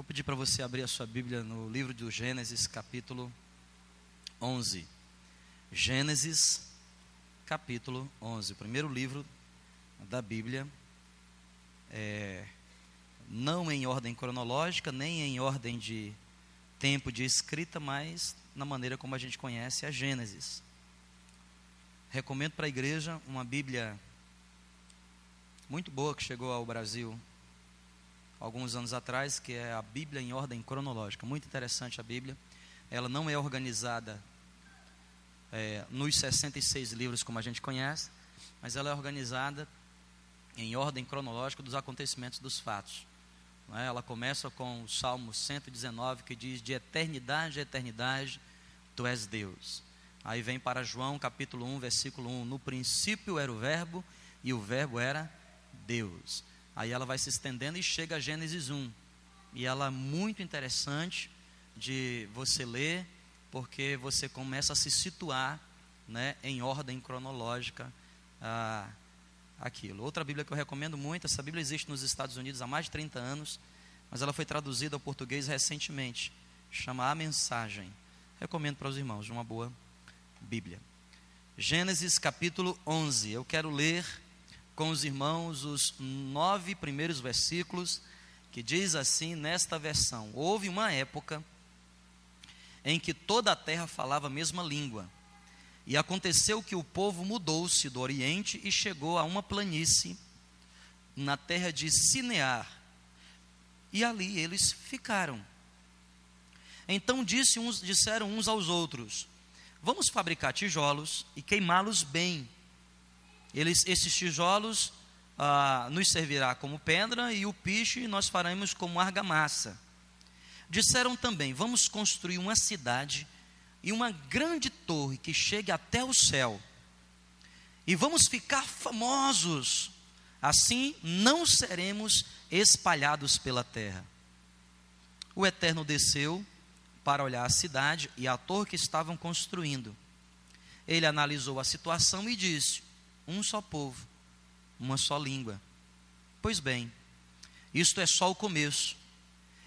vou pedir para você abrir a sua Bíblia no livro do Gênesis, capítulo 11. Gênesis, capítulo 11. O primeiro livro da Bíblia. É, não em ordem cronológica, nem em ordem de tempo de escrita, mas na maneira como a gente conhece a Gênesis. Recomendo para a igreja uma Bíblia muito boa que chegou ao Brasil alguns anos atrás, que é a Bíblia em ordem cronológica. Muito interessante a Bíblia. Ela não é organizada é, nos 66 livros como a gente conhece, mas ela é organizada em ordem cronológica dos acontecimentos dos fatos. É? Ela começa com o Salmo 119, que diz: De eternidade a eternidade, tu és Deus. Aí vem para João capítulo 1, versículo 1: No princípio era o Verbo, e o Verbo era Deus. Aí ela vai se estendendo e chega a Gênesis 1. E ela é muito interessante de você ler, porque você começa a se situar né, em ordem cronológica aquilo. Outra Bíblia que eu recomendo muito, essa Bíblia existe nos Estados Unidos há mais de 30 anos, mas ela foi traduzida ao português recentemente. Chama A Mensagem. Recomendo para os irmãos, uma boa Bíblia. Gênesis capítulo 11. Eu quero ler com os irmãos os nove primeiros versículos, que diz assim nesta versão: Houve uma época em que toda a terra falava a mesma língua e aconteceu que o povo mudou-se do Oriente e chegou a uma planície na terra de Sinear. E ali eles ficaram. Então disse uns, disseram uns aos outros: Vamos fabricar tijolos e queimá-los bem. Eles, esses tijolos ah, nos servirá como pedra e o piche nós faremos como argamassa. Disseram também: Vamos construir uma cidade e uma grande torre que chegue até o céu. E vamos ficar famosos. Assim não seremos espalhados pela terra. O Eterno desceu para olhar a cidade e a torre que estavam construindo. Ele analisou a situação e disse: Um só povo, uma só língua. Pois bem, isto é só o começo.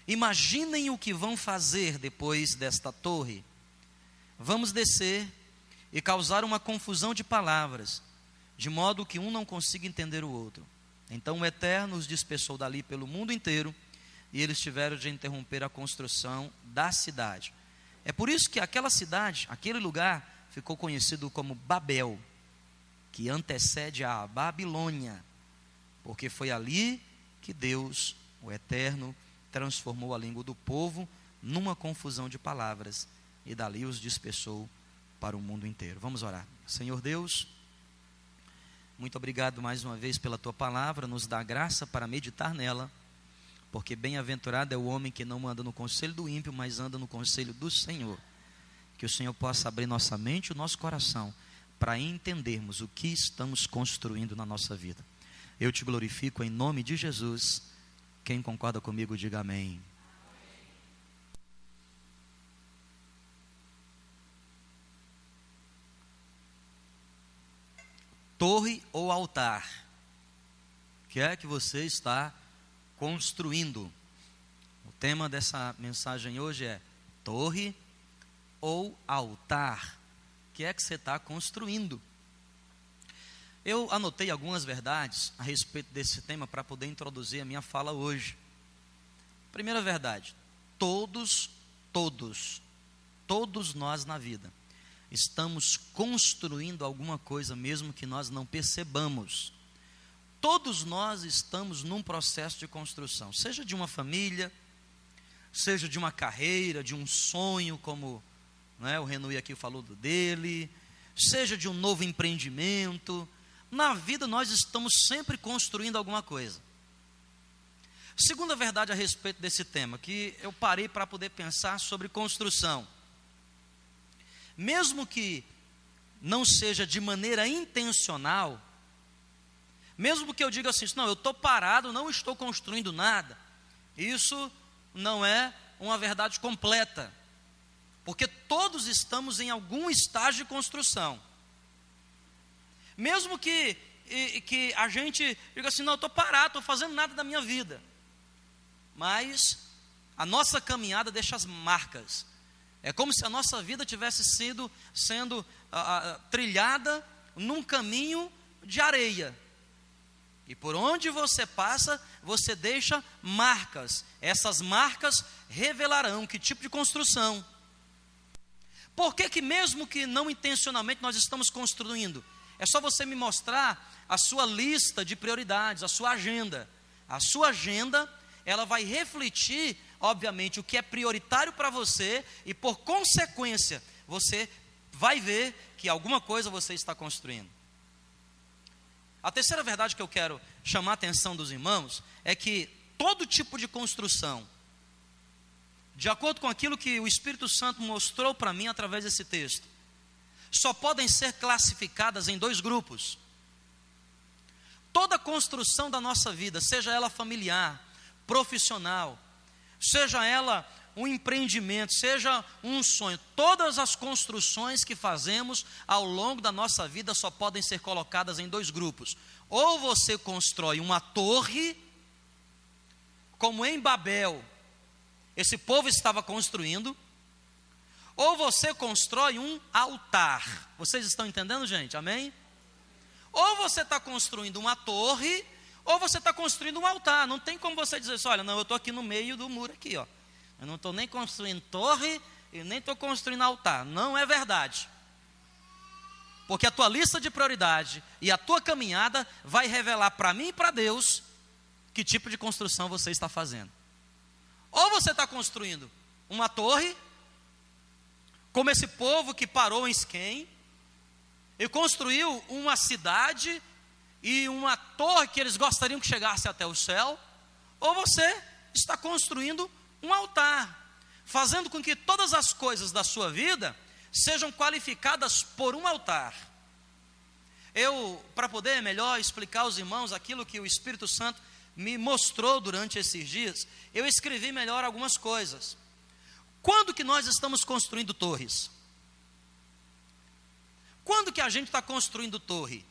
Imaginem o que vão fazer depois desta torre Vamos descer e causar uma confusão de palavras, de modo que um não consiga entender o outro. Então o Eterno os dispersou dali pelo mundo inteiro e eles tiveram de interromper a construção da cidade. É por isso que aquela cidade, aquele lugar, ficou conhecido como Babel, que antecede a Babilônia, porque foi ali que Deus, o Eterno, transformou a língua do povo numa confusão de palavras e dali os dispersou para o mundo inteiro. Vamos orar. Senhor Deus, muito obrigado mais uma vez pela tua palavra, nos dá graça para meditar nela, porque bem-aventurado é o homem que não anda no conselho do ímpio, mas anda no conselho do Senhor. Que o Senhor possa abrir nossa mente e o nosso coração para entendermos o que estamos construindo na nossa vida. Eu te glorifico em nome de Jesus. Quem concorda comigo, diga amém. torre ou altar? que é que você está construindo? O tema dessa mensagem hoje é torre ou altar? Que é que você está construindo? Eu anotei algumas verdades a respeito desse tema para poder introduzir a minha fala hoje. Primeira verdade: todos, todos, todos nós na vida estamos construindo alguma coisa mesmo que nós não percebamos. Todos nós estamos num processo de construção, seja de uma família, seja de uma carreira, de um sonho, como né, o Renui aqui falou do dele, seja de um novo empreendimento. Na vida nós estamos sempre construindo alguma coisa. Segunda verdade a respeito desse tema, que eu parei para poder pensar sobre construção mesmo que não seja de maneira intencional, mesmo que eu diga assim, não, eu estou parado, não estou construindo nada, isso não é uma verdade completa, porque todos estamos em algum estágio de construção. Mesmo que, que a gente diga assim, não, estou parado, estou fazendo nada da minha vida, mas a nossa caminhada deixa as marcas. É como se a nossa vida tivesse sido sendo trilhada num caminho de areia. E por onde você passa, você deixa marcas. Essas marcas revelarão que tipo de construção. Por que, que mesmo que não intencionalmente nós estamos construindo? É só você me mostrar a sua lista de prioridades, a sua agenda. A sua agenda, ela vai refletir, obviamente, o que é prioritário para você e por consequência, você vai ver que alguma coisa você está construindo. A terceira verdade que eu quero chamar a atenção dos irmãos é que todo tipo de construção, de acordo com aquilo que o Espírito Santo mostrou para mim através desse texto, só podem ser classificadas em dois grupos. Toda construção da nossa vida, seja ela familiar, profissional, seja ela um empreendimento, seja um sonho, todas as construções que fazemos ao longo da nossa vida só podem ser colocadas em dois grupos. Ou você constrói uma torre, como em Babel, esse povo estava construindo, ou você constrói um altar. Vocês estão entendendo, gente? Amém? Ou você está construindo uma torre, ou você está construindo um altar. Não tem como você dizer assim, olha, não, eu estou aqui no meio do muro aqui, ó. Eu não estou nem construindo torre e nem estou construindo altar. Não é verdade. Porque a tua lista de prioridade e a tua caminhada vai revelar para mim e para Deus que tipo de construção você está fazendo. Ou você está construindo uma torre, como esse povo que parou em Siquém e construiu uma cidade e uma torre que eles gostariam que chegasse até o céu, ou você está construindo um altar, fazendo com que todas as coisas da sua vida sejam qualificadas por um altar. Eu, para poder melhor explicar aos irmãos aquilo que o Espírito Santo me mostrou durante esses dias, eu escrevi melhor algumas coisas. Quando que nós estamos construindo torres? Quando que a gente está construindo torre?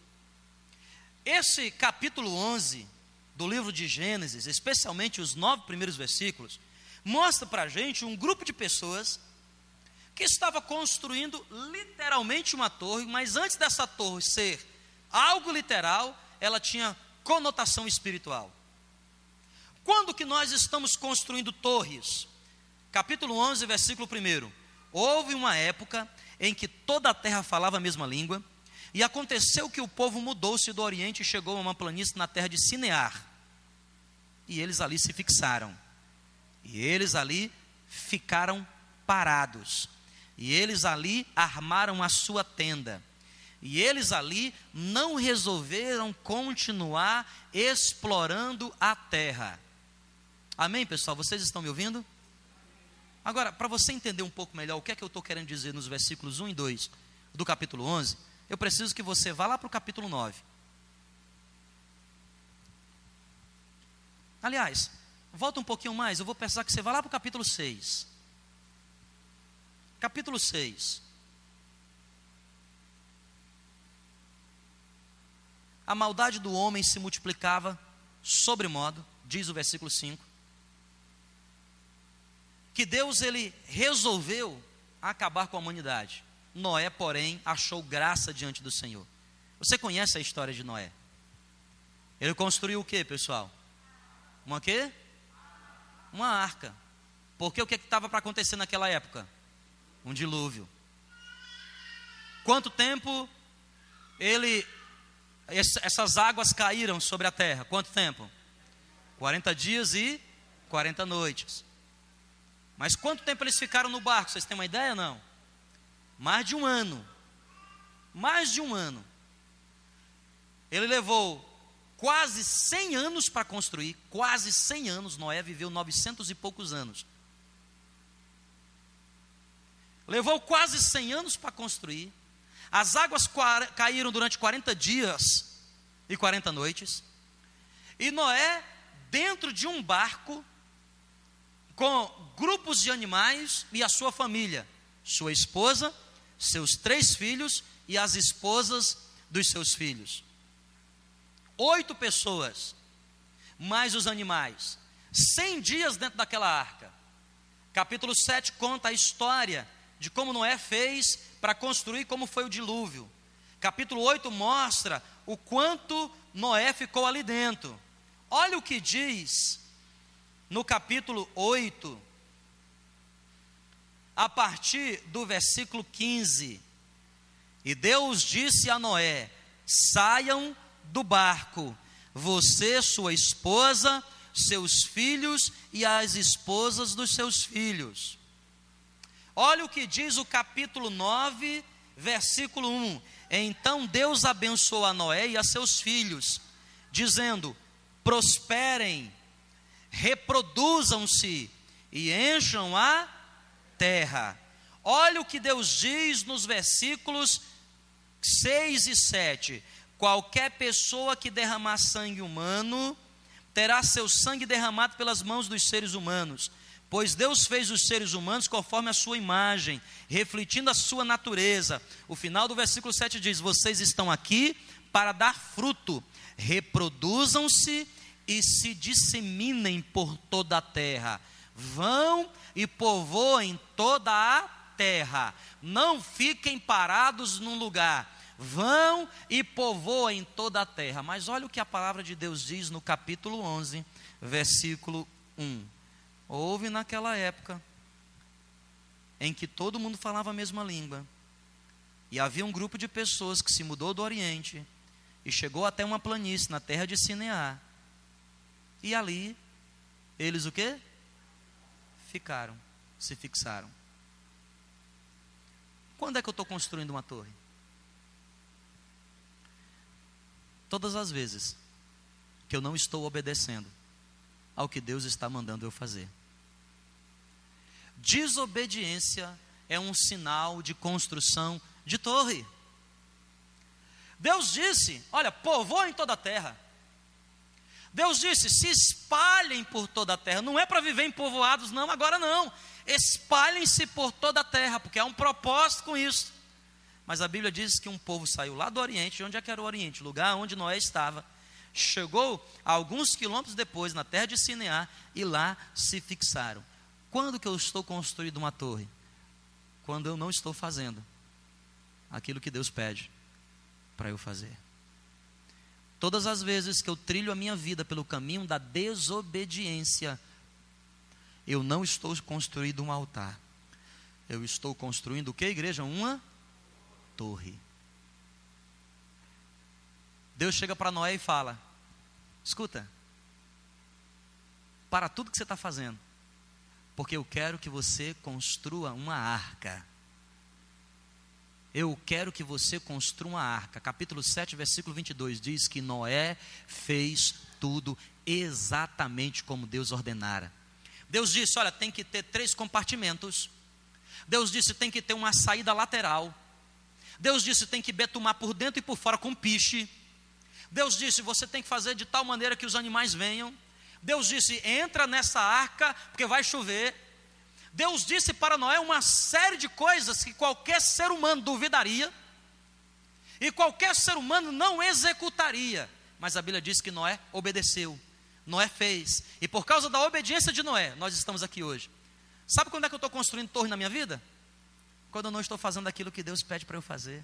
Esse capítulo 11 do livro de Gênesis, especialmente os nove primeiros versículos, mostra para a gente um grupo de pessoas que estava construindo literalmente uma torre, mas antes dessa torre ser algo literal, ela tinha conotação espiritual. Quando que nós estamos construindo torres? Capítulo 11, versículo 1. Houve uma época em que toda a terra falava a mesma língua, e aconteceu que o povo mudou-se do Oriente e chegou a uma planície na terra de Sinear. E eles ali se fixaram. E eles ali ficaram parados. E eles ali armaram a sua tenda. E eles ali não resolveram continuar explorando a terra. Amém, pessoal? Vocês estão me ouvindo? Agora, para você entender um pouco melhor o que é que eu estou querendo dizer nos versículos 1 e 2 do capítulo 11, eu preciso que você vá lá para o capítulo 9. Aliás, Volta um pouquinho mais, eu vou pensar que você vá lá para o capítulo 6. Capítulo 6. A maldade do homem se multiplicava sobremodo, diz o versículo 5. Que Deus ele resolveu acabar com a humanidade. Noé, porém, achou graça diante do Senhor. Você conhece a história de Noé? Ele construiu o que, pessoal? Uma quê? uma arca. Porque o que estava para acontecer naquela época? Um dilúvio. Quanto tempo ele essas águas caíram sobre a terra? Quanto tempo? 40 dias e 40 noites. Mas quanto tempo eles ficaram no barco? Vocês têm uma ideia não? Mais de um ano. Mais de um ano. Ele levou quase 100 anos para construir, quase 100 anos, Noé viveu 900 e poucos anos. Levou quase 100 anos para construir. As águas caíram durante 40 dias e 40 noites. E Noé, dentro de um barco, com grupos de animais e a sua família, sua esposa, seus três filhos e as esposas dos seus filhos oito pessoas, mais os animais, cem dias dentro daquela arca. Capítulo 7 conta a história de como Noé fez para construir como foi o dilúvio. Capítulo 8 mostra o quanto Noé ficou ali dentro. Olha o que diz no capítulo 8, a partir do versículo 15. E Deus disse a Noé: saiam do barco, você, sua esposa, seus filhos e as esposas dos seus filhos. Olha o que diz o capítulo 9, versículo 1. Então Deus abençoou a Noé e a seus filhos, dizendo: prosperem, reproduzam-se e encham a terra. Olha o que Deus diz nos versículos 6 e 7. Qualquer pessoa que derramar sangue humano terá seu sangue derramado pelas mãos dos seres humanos, pois Deus fez os seres humanos conforme a sua imagem, refletindo a sua natureza. O final do versículo 7 diz: Vocês estão aqui para dar fruto, reproduzam-se e se disseminem por toda a terra. Vão e povoem toda a terra. Não fiquem parados num lugar. Vão e povoem toda a terra. Mas olha o que a palavra de Deus diz no capítulo 11, versículo 1. Houve naquela época em que todo mundo falava a mesma língua. E havia um grupo de pessoas que se mudou do Oriente e chegou até uma planície na terra de Sinear. E ali eles o quê? Ficaram, se fixaram. Quando é que eu estou construindo uma torre? Todas as vezes que eu não estou obedecendo ao que Deus está mandando eu fazer. Desobediência é um sinal de construção de torre. Deus disse: Olha, povoem toda a terra. Deus disse: se espalhem por toda a terra. Não é para viver em povoados, não, agora não. Espalhem-se por toda a terra, porque há um propósito com isso. Mas a Bíblia diz que um povo saiu lá do Oriente, onde é que era o Oriente? Lugar onde Noé estava. Chegou alguns quilômetros depois na terra de Sinear e lá se fixaram. Quando que eu estou construindo uma torre? Quando eu não estou fazendo aquilo que Deus pede para eu fazer. Todas as vezes que eu trilho a minha vida pelo caminho da desobediência, eu não estou construindo um altar. Eu estou construindo o que, igreja? Uma torre. Deus chega para Noé e fala: Escuta, para tudo que você está fazendo, porque eu quero que você construa uma arca. Eu quero que você construa uma arca. Capítulo 7, versículo 22 diz que Noé fez tudo exatamente como Deus ordenara. Deus disse: Olha, tem que ter três compartimentos. Deus disse: tem que ter uma saída lateral. Deus disse: tem que betumar por dentro e por fora com piche. Deus disse: você tem que fazer de tal maneira que os animais venham. Deus disse: entra nessa arca, porque vai chover. Deus disse para Noé uma série de coisas que qualquer ser humano duvidaria e qualquer ser humano não executaria. Mas a Bíblia diz que Noé obedeceu, Noé fez, e por causa da obediência de Noé, nós estamos aqui hoje. Sabe quando é que eu estou construindo torre na minha vida? Quando eu não estou fazendo aquilo que Deus pede para eu fazer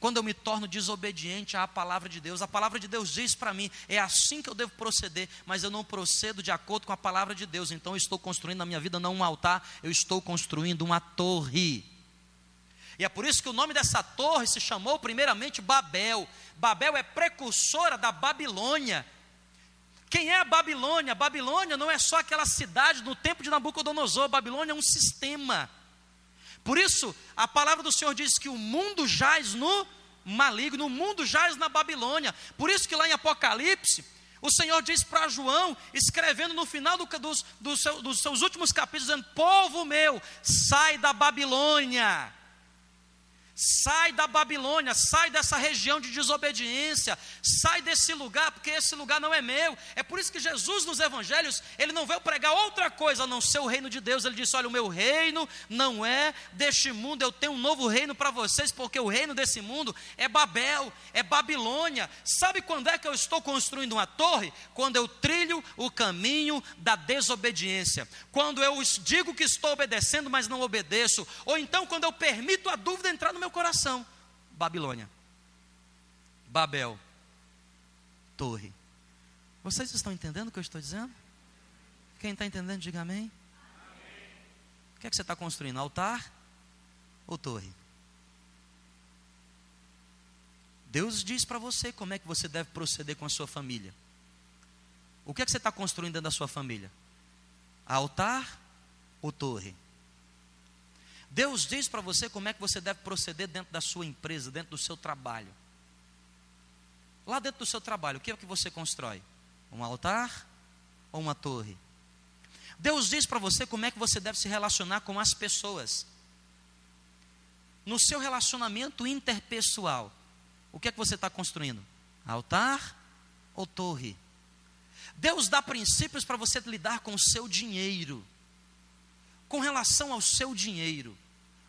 quando eu me torno desobediente à palavra de Deus. A palavra de Deus diz para mim, é assim que eu devo proceder, mas eu não procedo de acordo com a palavra de Deus. Então eu estou construindo na minha vida não um altar, eu estou construindo uma torre. E é por isso que o nome dessa torre se chamou primeiramente Babel. Babel é precursora da Babilônia. Quem é a Babilônia? Babilônia não é só aquela cidade no tempo de Nabucodonosor, Babilônia é um sistema. Por isso, a palavra do Senhor diz que o mundo jaz no maligno, o mundo jaz na Babilônia. Por isso que lá em Apocalipse, o Senhor diz para João, escrevendo no final do, dos, do seu, dos seus últimos capítulos, dizendo: Povo meu, sai da Babilônia, Sai da Babilônia, sai dessa região de desobediência, sai desse lugar, porque esse lugar não é meu. É por isso que Jesus nos evangelhos, ele não veio pregar outra coisa a não ser o reino de Deus. Ele disse: "Olha, o meu reino não é deste mundo, eu tenho um novo reino para vocês, porque o reino desse mundo é Babel, é Babilônia. Sabe quando é que eu estou construindo uma torre? Quando eu trilho o caminho da desobediência. Quando eu digo que estou obedecendo, mas não obedeço, ou então quando eu permito a dúvida entrar no meu coração. Babilônia. Babel. Torre. Vocês estão entendendo o que eu estou dizendo? Quem está entendendo, diga amém. amém. O que é que você está construindo? Altar ou torre? Deus diz para você como é que você deve proceder com a sua família. O que é que você está construindo dentro da sua família? Altar ou torre? Deus diz para você como é que você deve proceder dentro da sua empresa, dentro do seu trabalho. Lá dentro do seu trabalho, o que é que você constrói? Um altar ou uma torre? Deus diz para você como é que você deve se relacionar com as pessoas. No seu relacionamento interpessoal, o que é que você está construindo? Altar ou torre? Deus dá princípios para você lidar com o seu dinheiro. Com relação ao seu dinheiro,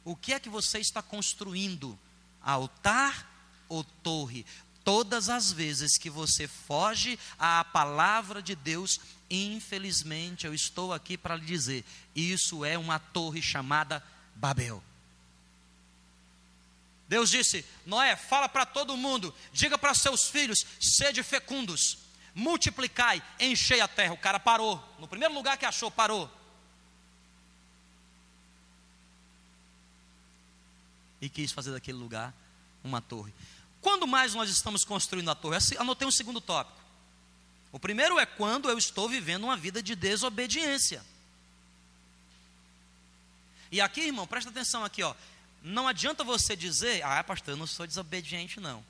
o que é que você está construindo? Altar ou torre? Todas as vezes que você foge à palavra de Deus, infelizmente eu estou aqui para lhe dizer: isso é uma torre chamada Babel. Deus disse: Noé, fala para todo mundo, diga para seus filhos: sede fecundos, multiplicai, enchei a terra. O cara parou, no primeiro lugar que achou, parou. E quis fazer daquele lugar uma torre. Quando mais nós estamos construindo a torre? Anotei um segundo tópico. O primeiro é quando eu estou vivendo uma vida de desobediência. E aqui, irmão, presta atenção aqui, ó. Não adianta você dizer, ah, pastor, eu não sou desobediente, não.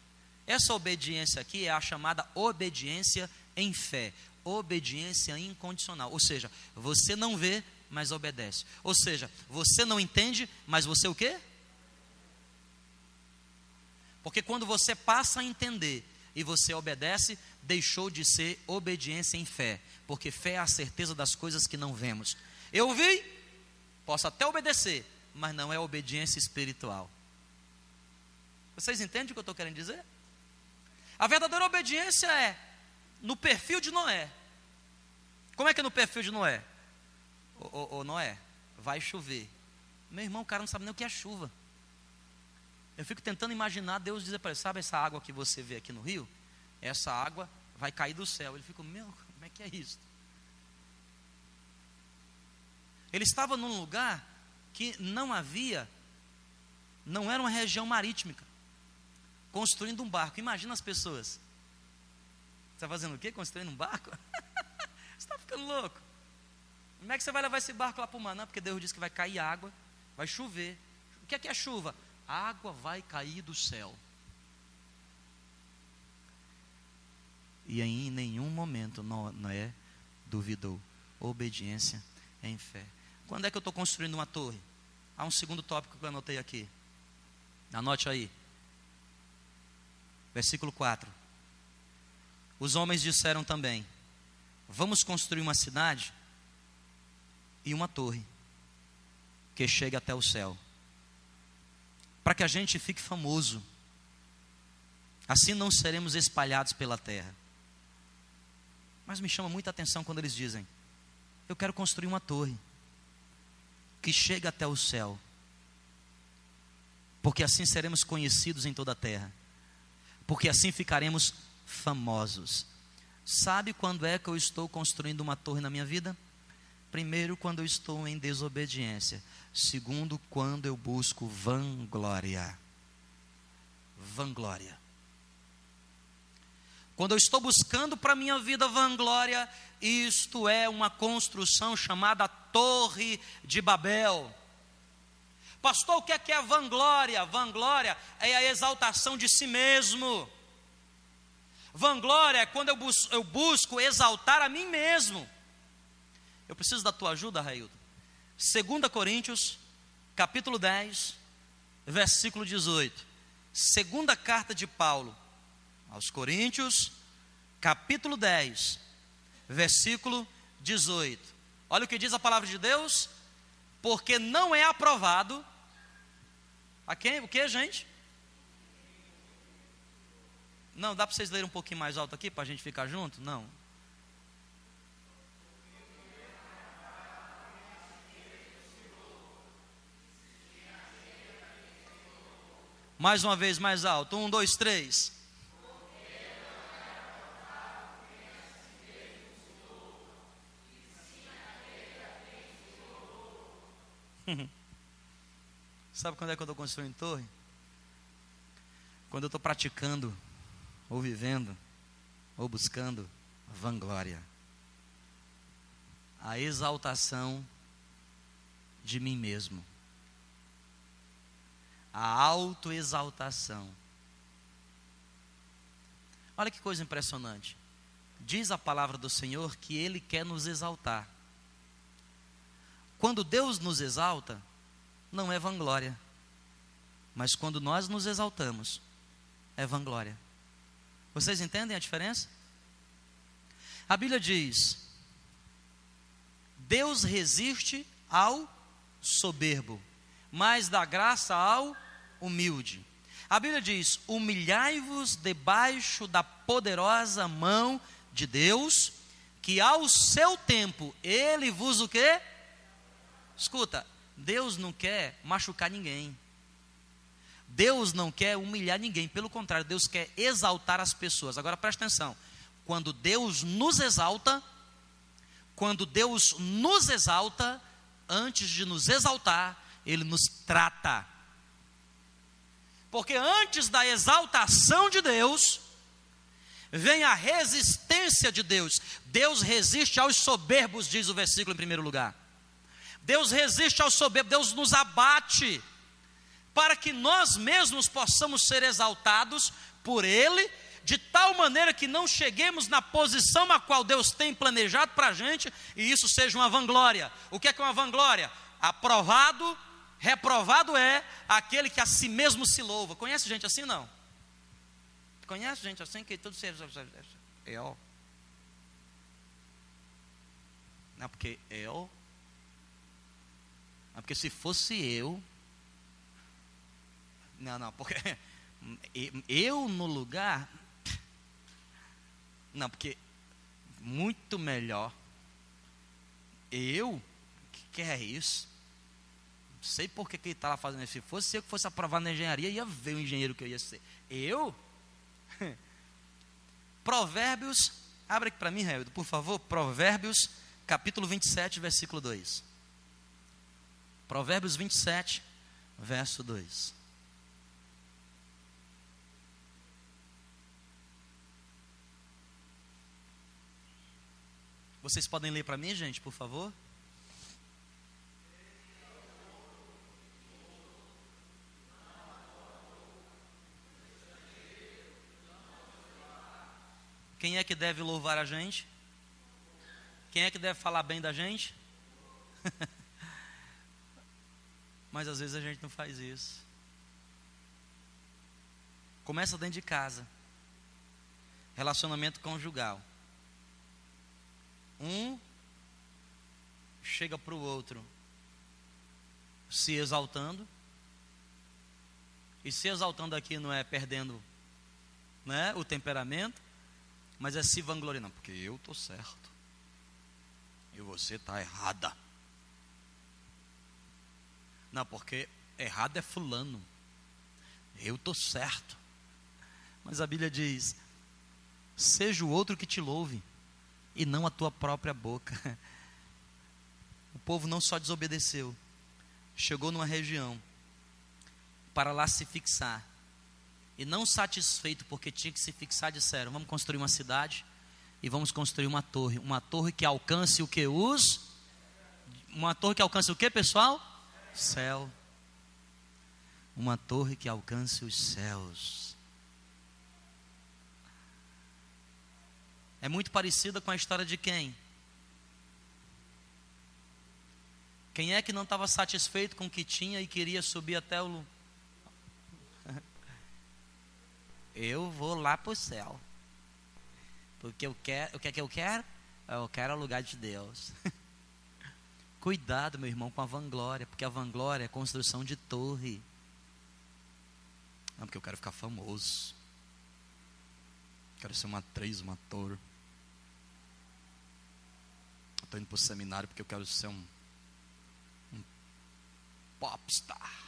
Essa obediência aqui é a chamada obediência em fé, obediência incondicional. Ou seja, você não vê, mas obedece. Ou seja, você não entende, mas você o quê? Porque quando você passa a entender e você obedece, deixou de ser obediência em fé, porque fé é a certeza das coisas que não vemos. Eu vi, posso até obedecer, mas não é obediência espiritual. Vocês entendem o que eu estou querendo dizer? A verdadeira obediência é no perfil de Noé. Como é que é no perfil de Noé? Ô, ô, ô Noé, vai chover. Meu irmão, o cara não sabe nem o que é chuva. Eu fico tentando imaginar Deus dizer para ele: sabe essa água que você vê aqui no rio? Essa água vai cair do céu. Ele fica: meu, como é que é isso? Ele estava num lugar que não havia, não era uma região marítima, construindo um barco. Imagina as pessoas. Você está fazendo o quê? Construindo um barco? você está ficando louco. Como é que você vai levar esse barco lá para o mar? Não, porque Deus disse que vai cair água, vai chover. O que é que é chuva? Água vai cair do céu. E em nenhum momento Noé duvidou. Obediência em fé. Quando é que eu estou construindo uma torre? Há um segundo tópico que eu anotei aqui. Anote aí. Versículo 4. Os homens disseram também: Vamos construir uma cidade e uma torre que chegue até o céu para que a gente fique famoso. Assim não seremos espalhados pela terra. Mas me chama muita atenção quando eles dizem: Eu quero construir uma torre que chega até o céu, porque assim seremos conhecidos em toda a terra, porque assim ficaremos famosos. Sabe quando é que eu estou construindo uma torre na minha vida? Primeiro, quando eu estou em desobediência. Segundo, quando eu busco vanglória. Vanglória. Quando eu estou buscando para a minha vida vanglória, isto é uma construção chamada Torre de Babel. Pastor, o que é que é vanglória? Vanglória é a exaltação de si mesmo. Vanglória é quando eu, bus eu busco exaltar a mim mesmo. Eu preciso da tua ajuda, Raildo. 2 Coríntios, capítulo 10, versículo 18. Segunda carta de Paulo aos Coríntios, capítulo 10, versículo 18. Olha o que diz a palavra de Deus: porque não é aprovado a quem? O que, gente? Não, dá para vocês lerem um pouquinho mais alto aqui para a gente ficar junto? Não. Mais uma vez mais alto. Um, dois, três. Sabe quando é que eu estou construindo torre? Quando eu estou praticando, ou vivendo, ou buscando vanglória, a exaltação de mim mesmo, a autoexaltação. Olha que coisa impressionante. Diz a palavra do Senhor que Ele quer nos exaltar. Quando Deus nos exalta, não é vanglória. Mas quando nós nos exaltamos, é vanglória. Vocês entendem a diferença? A Bíblia diz: Deus resiste ao soberbo, mas dá graça ao humilde. A Bíblia diz: Humilhai-vos debaixo da poderosa mão de Deus, que ao seu tempo ele vos o quê? Escuta, Deus não quer machucar ninguém. Deus não quer humilhar ninguém, pelo contrário, Deus quer exaltar as pessoas. Agora presta atenção: quando Deus nos exalta, quando Deus nos exalta, antes de nos exaltar, Ele nos trata. Porque antes da exaltação de Deus, vem a resistência de Deus. Deus resiste aos soberbos, diz o versículo em primeiro lugar. Deus resiste ao soberbo, Deus nos abate, para que nós mesmos possamos ser exaltados por Ele, de tal maneira que não cheguemos na posição a qual Deus tem planejado para a gente, e isso seja uma vanglória. O que é que é uma vanglória? Aprovado, reprovado é aquele que a si mesmo se louva. Conhece gente assim não? Conhece gente assim que tudo se. Eu. Não, porque eu é porque se fosse eu. Não, não, porque eu no lugar. Não, porque muito melhor. Eu? que, que é isso? Sei por que, ele está lá fazendo isso. Se fosse eu que fosse aprovado na engenharia, ia ver o engenheiro que eu ia ser. Eu? Provérbios, abre aqui para mim, Helder, por favor. Provérbios, capítulo 27, versículo 2. Provérbios 27, verso 2. Vocês podem ler para mim, gente, por favor? Quem é que deve louvar a gente? Quem é que deve falar bem da gente? Mas às vezes a gente não faz isso. Começa dentro de casa. Relacionamento conjugal. Um chega para o outro se exaltando. E se exaltando aqui não é perdendo né, o temperamento, mas é se vangloriando, porque eu estou certo. E você está errada. Não, porque errado é fulano. Eu estou certo. Mas a Bíblia diz: seja o outro que te louve, e não a tua própria boca. O povo não só desobedeceu, chegou numa região para lá se fixar. E não satisfeito porque tinha que se fixar, disseram: vamos construir uma cidade e vamos construir uma torre. Uma torre que alcance o que? Os. Uma torre que alcance o que, pessoal? céu, uma torre que alcance os céus. É muito parecida com a história de quem? Quem é que não estava satisfeito com o que tinha e queria subir até o, eu vou lá para o céu. Porque eu quero, o que é que eu quero? Eu quero o lugar de Deus. Cuidado, meu irmão, com a vanglória, porque a vanglória é construção de torre. Não, porque eu quero ficar famoso. Quero ser uma atriz, um ator. Estou indo para o seminário porque eu quero ser um, um popstar.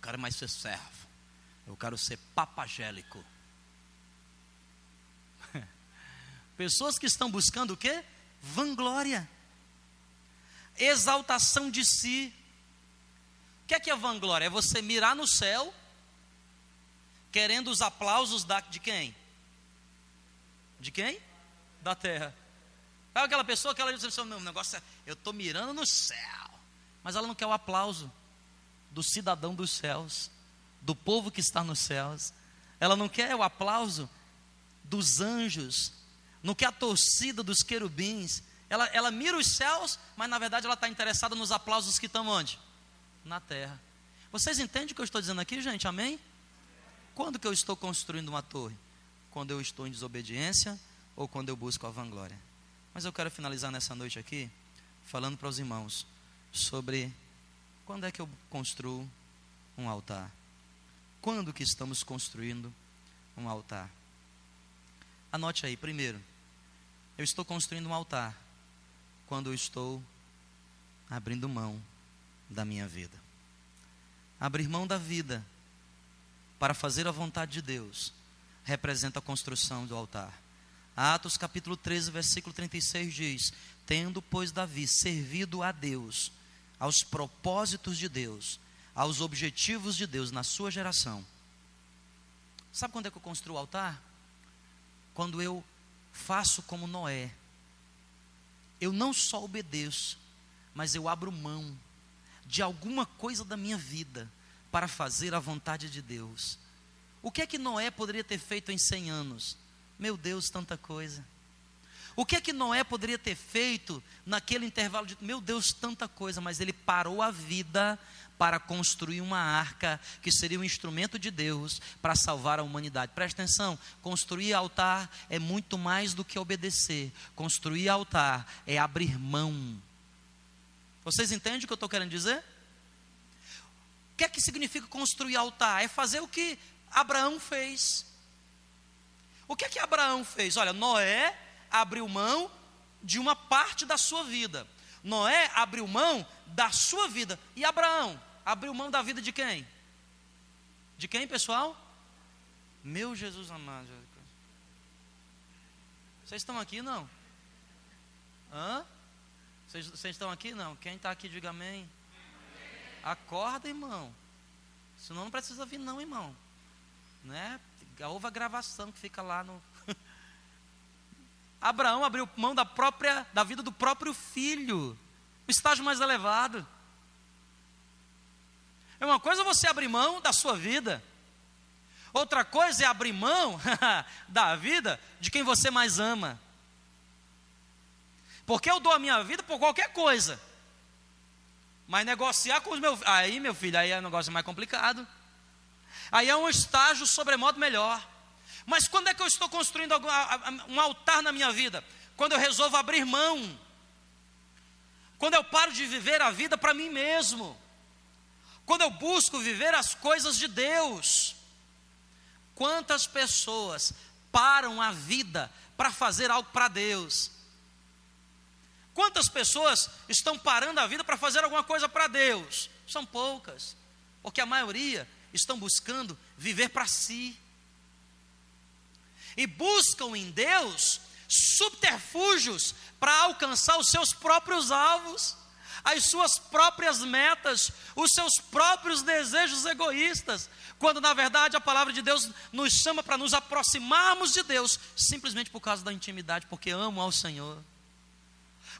Não quero mais ser servo. Eu quero ser papagélico. Pessoas que estão buscando o quê? Vanglória. Exaltação de si. O que é que é vanglória? É você mirar no céu, querendo os aplausos da, de quem? De quem? Da terra. Sabe aquela pessoa que ela diz assim, meu negócio é, eu estou mirando no céu. Mas ela não quer o aplauso do cidadão dos céus, do povo que está nos céus. Ela não quer o aplauso dos anjos, não quer a torcida dos querubins. Ela, ela mira os céus, mas na verdade ela está interessada nos aplausos que estão onde? Na terra. Vocês entendem o que eu estou dizendo aqui, gente? Amém? Quando que eu estou construindo uma torre? Quando eu estou em desobediência ou quando eu busco a vanglória? Mas eu quero finalizar nessa noite aqui falando para os irmãos sobre quando é que eu construo um altar? Quando que estamos construindo um altar? Anote aí, primeiro, eu estou construindo um altar quando eu estou abrindo mão da minha vida. Abrir mão da vida para fazer a vontade de Deus representa a construção do altar. Atos capítulo 13, versículo 36 diz: Tendo, pois, Davi servido a Deus, aos propósitos de Deus, aos objetivos de Deus na sua geração. Sabe quando é que eu construo o altar? Quando eu faço como Noé. Eu não só obedeço, mas eu abro mão de alguma coisa da minha vida para fazer a vontade de Deus. O que é que Noé poderia ter feito em 100 anos? Meu Deus, tanta coisa. O que é que Noé poderia ter feito naquele intervalo de, meu Deus, tanta coisa, mas ele parou a vida para construir uma arca que seria um instrumento de Deus para salvar a humanidade. Presta atenção, construir altar é muito mais do que obedecer. Construir altar é abrir mão. Vocês entendem o que eu estou querendo dizer? O que é que significa construir altar? É fazer o que Abraão fez. O que é que Abraão fez? Olha, Noé abriu mão de uma parte da sua vida. Noé abriu mão da sua vida. E Abraão abriu mão da vida de quem? De quem, pessoal? Meu Jesus amado. Vocês estão aqui não? Hã? Vocês, vocês estão aqui não? Quem está aqui, diga amém. Acorda, irmão. Senão não precisa vir, não, irmão. Né? Houve a gravação que fica lá no. Abraão abriu mão da própria, da vida do próprio filho, o estágio mais elevado. É uma coisa você abrir mão da sua vida, outra coisa é abrir mão da vida de quem você mais ama. Porque eu dou a minha vida por qualquer coisa. Mas negociar com os meus aí, meu filho, aí é um negócio mais complicado. Aí é um estágio sobremodo melhor. Mas quando é que eu estou construindo um altar na minha vida? Quando eu resolvo abrir mão. Quando eu paro de viver a vida para mim mesmo. Quando eu busco viver as coisas de Deus. Quantas pessoas param a vida para fazer algo para Deus? Quantas pessoas estão parando a vida para fazer alguma coisa para Deus? São poucas, porque a maioria estão buscando viver para si e buscam em Deus subterfúgios para alcançar os seus próprios alvos, as suas próprias metas, os seus próprios desejos egoístas, quando na verdade a palavra de Deus nos chama para nos aproximarmos de Deus, simplesmente por causa da intimidade, porque amo ao Senhor.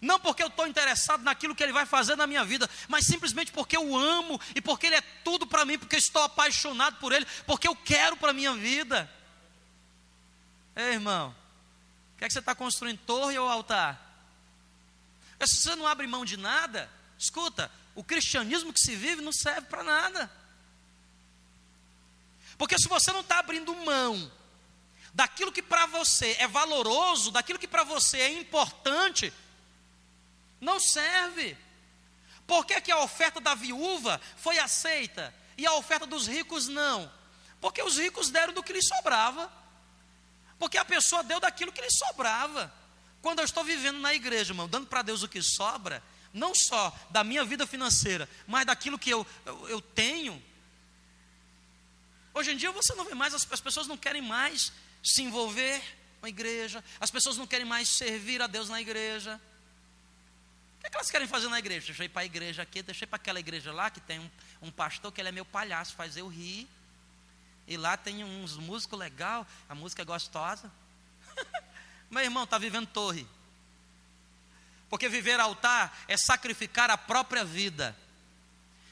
Não porque eu estou interessado naquilo que Ele vai fazer na minha vida, mas simplesmente porque eu amo e porque Ele é tudo para mim, porque estou apaixonado por Ele, porque eu quero para a minha vida. Ei, irmão, o que é que você está construindo? Torre ou altar? Se você não abre mão de nada, escuta, o cristianismo que se vive não serve para nada. Porque se você não está abrindo mão daquilo que para você é valoroso, daquilo que para você é importante, não serve. Por que, que a oferta da viúva foi aceita e a oferta dos ricos não? Porque os ricos deram do que lhes sobrava. Porque a pessoa deu daquilo que lhe sobrava. Quando eu estou vivendo na igreja, irmão, dando para Deus o que sobra, não só da minha vida financeira, mas daquilo que eu, eu, eu tenho. Hoje em dia você não vê mais, as, as pessoas não querem mais se envolver com a igreja, as pessoas não querem mais servir a Deus na igreja. O que, é que elas querem fazer na igreja? Ir para a igreja aqui, ir para aquela igreja lá, que tem um, um pastor que ele é meu palhaço, faz eu rir. E lá tem uns músicos legal, a música é gostosa. Meu irmão, está vivendo torre. Porque viver altar é sacrificar a própria vida.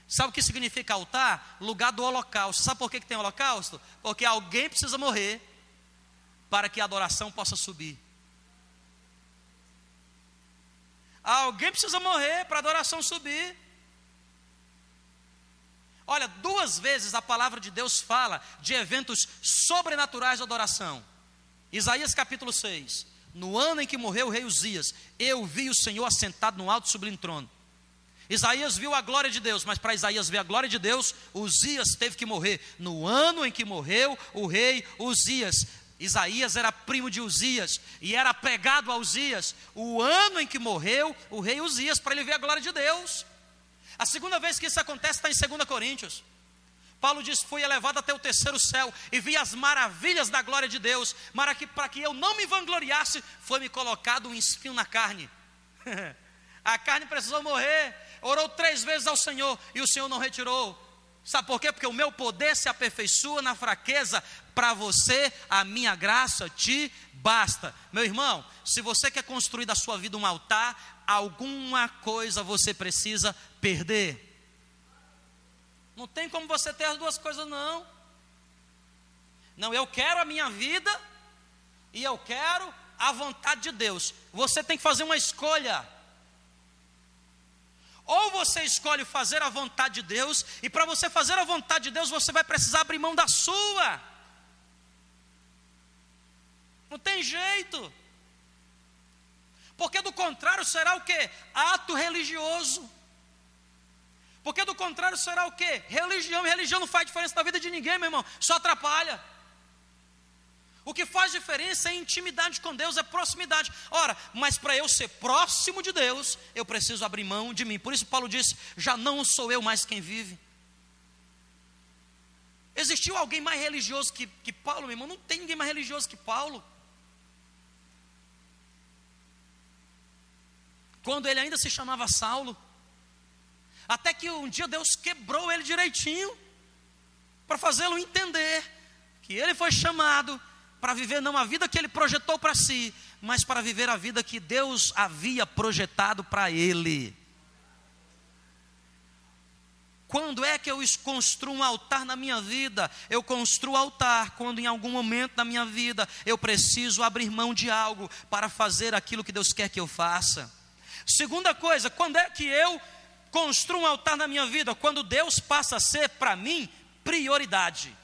Sabe o que significa altar? Lugar do holocausto. Sabe por que, que tem holocausto? Porque alguém precisa morrer para que a adoração possa subir. Alguém precisa morrer para a adoração subir. Olha, duas vezes a palavra de Deus fala de eventos sobrenaturais de adoração. Isaías capítulo 6. No ano em que morreu o rei Uzias, eu vi o Senhor assentado no alto sublime trono. Isaías viu a glória de Deus, mas para Isaías ver a glória de Deus, Uzias teve que morrer. No ano em que morreu o rei Uzias, Isaías era primo de Uzias e era pegado a Uzias. O ano em que morreu o rei Uzias, para ele ver a glória de Deus. A segunda vez que isso acontece está em 2 Coríntios. Paulo diz: Fui elevado até o terceiro céu e vi as maravilhas da glória de Deus, para que, para que eu não me vangloriasse, foi-me colocado um espinho na carne. a carne precisou morrer. Orou três vezes ao Senhor e o Senhor não retirou. Sabe por quê? Porque o meu poder se aperfeiçoa na fraqueza. Para você, a minha graça te basta. Meu irmão, se você quer construir da sua vida um altar, alguma coisa você precisa perder. Não tem como você ter as duas coisas, não. Não, eu quero a minha vida e eu quero a vontade de Deus. Você tem que fazer uma escolha. Ou você escolhe fazer a vontade de Deus, e para você fazer a vontade de Deus, você vai precisar abrir mão da sua. Não tem jeito. Porque do contrário será o que? Ato religioso. Porque do contrário será o que? Religião. Religião não faz diferença na vida de ninguém, meu irmão. Só atrapalha. O que faz diferença é intimidade com Deus, é proximidade. Ora, mas para eu ser próximo de Deus, eu preciso abrir mão de mim. Por isso Paulo disse: já não sou eu mais quem vive. Existiu alguém mais religioso que, que Paulo, meu irmão? Não tem ninguém mais religioso que Paulo. quando ele ainda se chamava Saulo. Até que um dia Deus quebrou ele direitinho, para fazê-lo entender que ele foi chamado para viver não a vida que ele projetou para si, mas para viver a vida que Deus havia projetado para ele. Quando é que eu construo um altar na minha vida? Eu construo altar quando em algum momento da minha vida eu preciso abrir mão de algo para fazer aquilo que Deus quer que eu faça. Segunda coisa, quando é que eu construo um altar na minha vida? Quando Deus passa a ser para mim prioridade.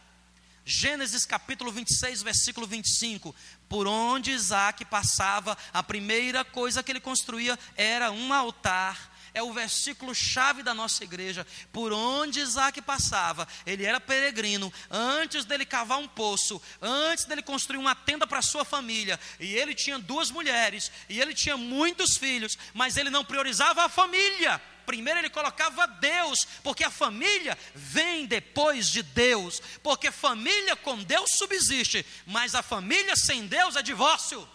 Gênesis capítulo 26, versículo 25. Por onde Isaac passava, a primeira coisa que ele construía era um altar é o versículo chave da nossa igreja. Por onde Isaac passava, ele era peregrino, antes dele cavar um poço, antes dele construir uma tenda para sua família, e ele tinha duas mulheres, e ele tinha muitos filhos, mas ele não priorizava a família. Primeiro ele colocava Deus, porque a família vem depois de Deus, porque família com Deus subsiste, mas a família sem Deus é divórcio.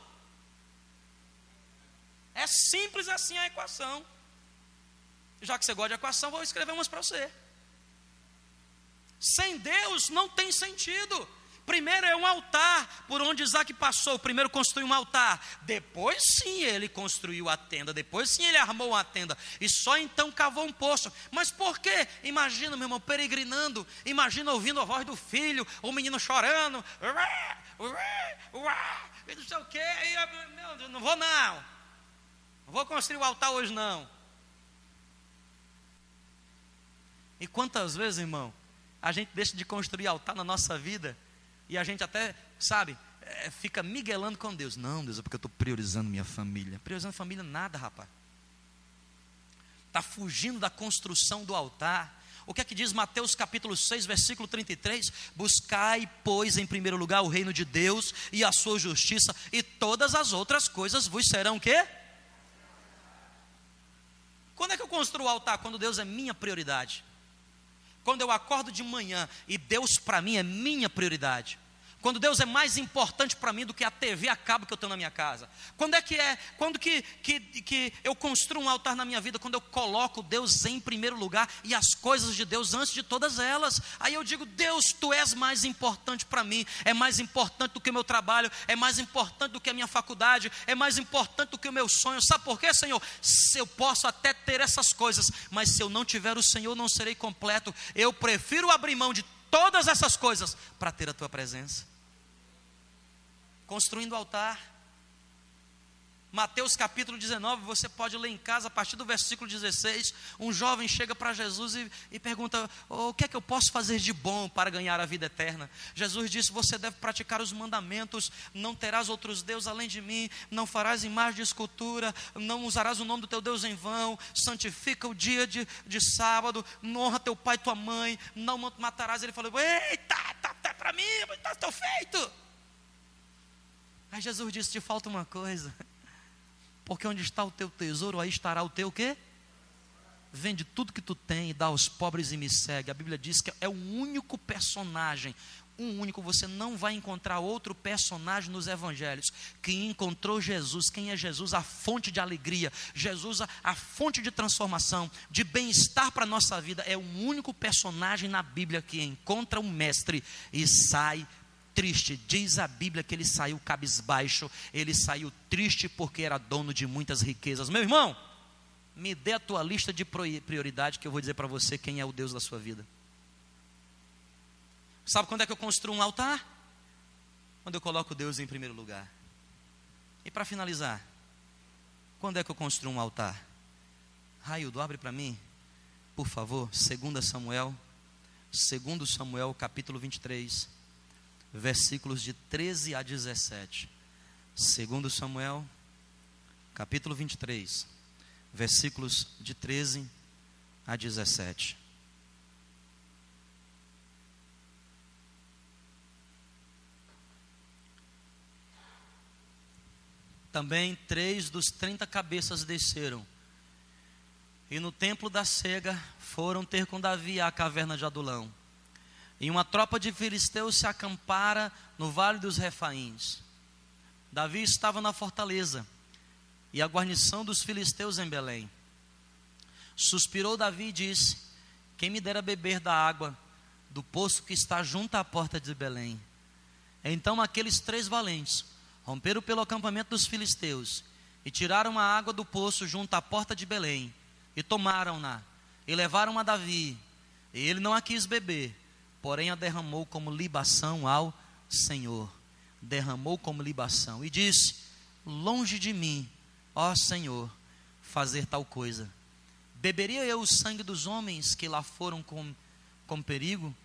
É simples assim a equação. Já que você gosta de equação, vou escrever umas para você. Sem Deus não tem sentido. Primeiro é um altar por onde Isaac passou. Primeiro construiu um altar. Depois sim ele construiu a tenda. Depois sim ele armou a tenda. E só então cavou um poço. Mas por quê? Imagina, meu irmão, peregrinando. Imagina ouvindo a voz do filho. O menino chorando. E não sei o quê. Não vou não. Não vou construir o altar hoje não. E quantas vezes, irmão, a gente deixa de construir altar na nossa vida e a gente até, sabe, é, fica miguelando com Deus. Não, Deus, é porque eu estou priorizando minha família. Priorizando família, nada, rapaz. Está fugindo da construção do altar. O que é que diz Mateus capítulo 6, versículo 33? Buscai, pois, em primeiro lugar o reino de Deus e a sua justiça, e todas as outras coisas vos serão o quê? Quando é que eu construo o altar? Quando Deus é minha prioridade. Quando eu acordo de manhã e Deus para mim é minha prioridade. Quando Deus é mais importante para mim do que a TV a cabo que eu tenho na minha casa. Quando é que é? Quando que, que, que eu construo um altar na minha vida? Quando eu coloco Deus em primeiro lugar e as coisas de Deus antes de todas elas. Aí eu digo, Deus, tu és mais importante para mim. É mais importante do que o meu trabalho. É mais importante do que a minha faculdade. É mais importante do que o meu sonho. Sabe por quê, Senhor? Se eu posso até ter essas coisas, mas se eu não tiver o Senhor, não serei completo. Eu prefiro abrir mão de todas essas coisas para ter a tua presença. Construindo altar. Mateus capítulo 19, você pode ler em casa, a partir do versículo 16. Um jovem chega para Jesus e, e pergunta: oh, O que é que eu posso fazer de bom para ganhar a vida eterna? Jesus disse: Você deve praticar os mandamentos, não terás outros deuses além de mim, não farás imagem de escultura, não usarás o nome do teu Deus em vão, santifica o dia de, de sábado, honra teu pai e tua mãe, não matarás. Ele falou: Eita, tá, tá para mim, está tão feito. Aí Jesus disse: Te falta uma coisa. Porque onde está o teu tesouro, aí estará o teu quê? Vende tudo que tu tem e dá aos pobres e me segue. A Bíblia diz que é o único personagem, um único, você não vai encontrar outro personagem nos evangelhos que encontrou Jesus. Quem é Jesus? A fonte de alegria, Jesus, a, a fonte de transformação, de bem-estar para a nossa vida. É o único personagem na Bíblia que encontra um mestre e sai triste. Diz a Bíblia que ele saiu cabisbaixo, ele saiu triste porque era dono de muitas riquezas. Meu irmão, me dê a tua lista de prioridade que eu vou dizer para você quem é o Deus da sua vida. Sabe quando é que eu construo um altar? Quando eu coloco Deus em primeiro lugar. E para finalizar, quando é que eu construo um altar? Raildo, abre para mim, por favor, 2 Samuel, 2 Samuel, capítulo 23 versículos de 13 a 17. Segundo Samuel, capítulo 23, versículos de 13 a 17. Também três dos trinta cabeças desceram. E no templo da cega foram ter com Davi à caverna de Adulão. E uma tropa de filisteus se acampara no vale dos Refaíns. Davi estava na fortaleza e a guarnição dos filisteus em Belém. Suspirou Davi e disse: Quem me dera beber da água do poço que está junto à porta de Belém. Então aqueles três valentes romperam pelo acampamento dos filisteus e tiraram a água do poço junto à porta de Belém e tomaram-na e levaram a Davi. E ele não a quis beber, porém a derramou como libação ao Senhor. Derramou como libação e disse: Longe de mim, ó Senhor, fazer tal coisa. Beberia eu o sangue dos homens que lá foram com, com perigo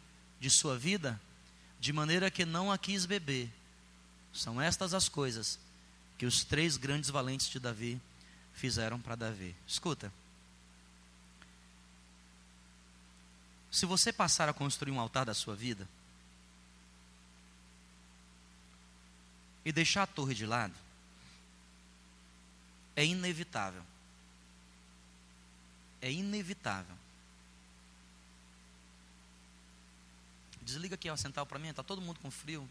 de sua vida, de maneira que não a quis beber. São estas as coisas que os três grandes valentes de Davi fizeram para Davi. Escuta. Se você passar a construir um altar da sua vida e deixar a torre de lado, é inevitável. É inevitável. Desliga aqui a central para mim, está todo mundo com frio.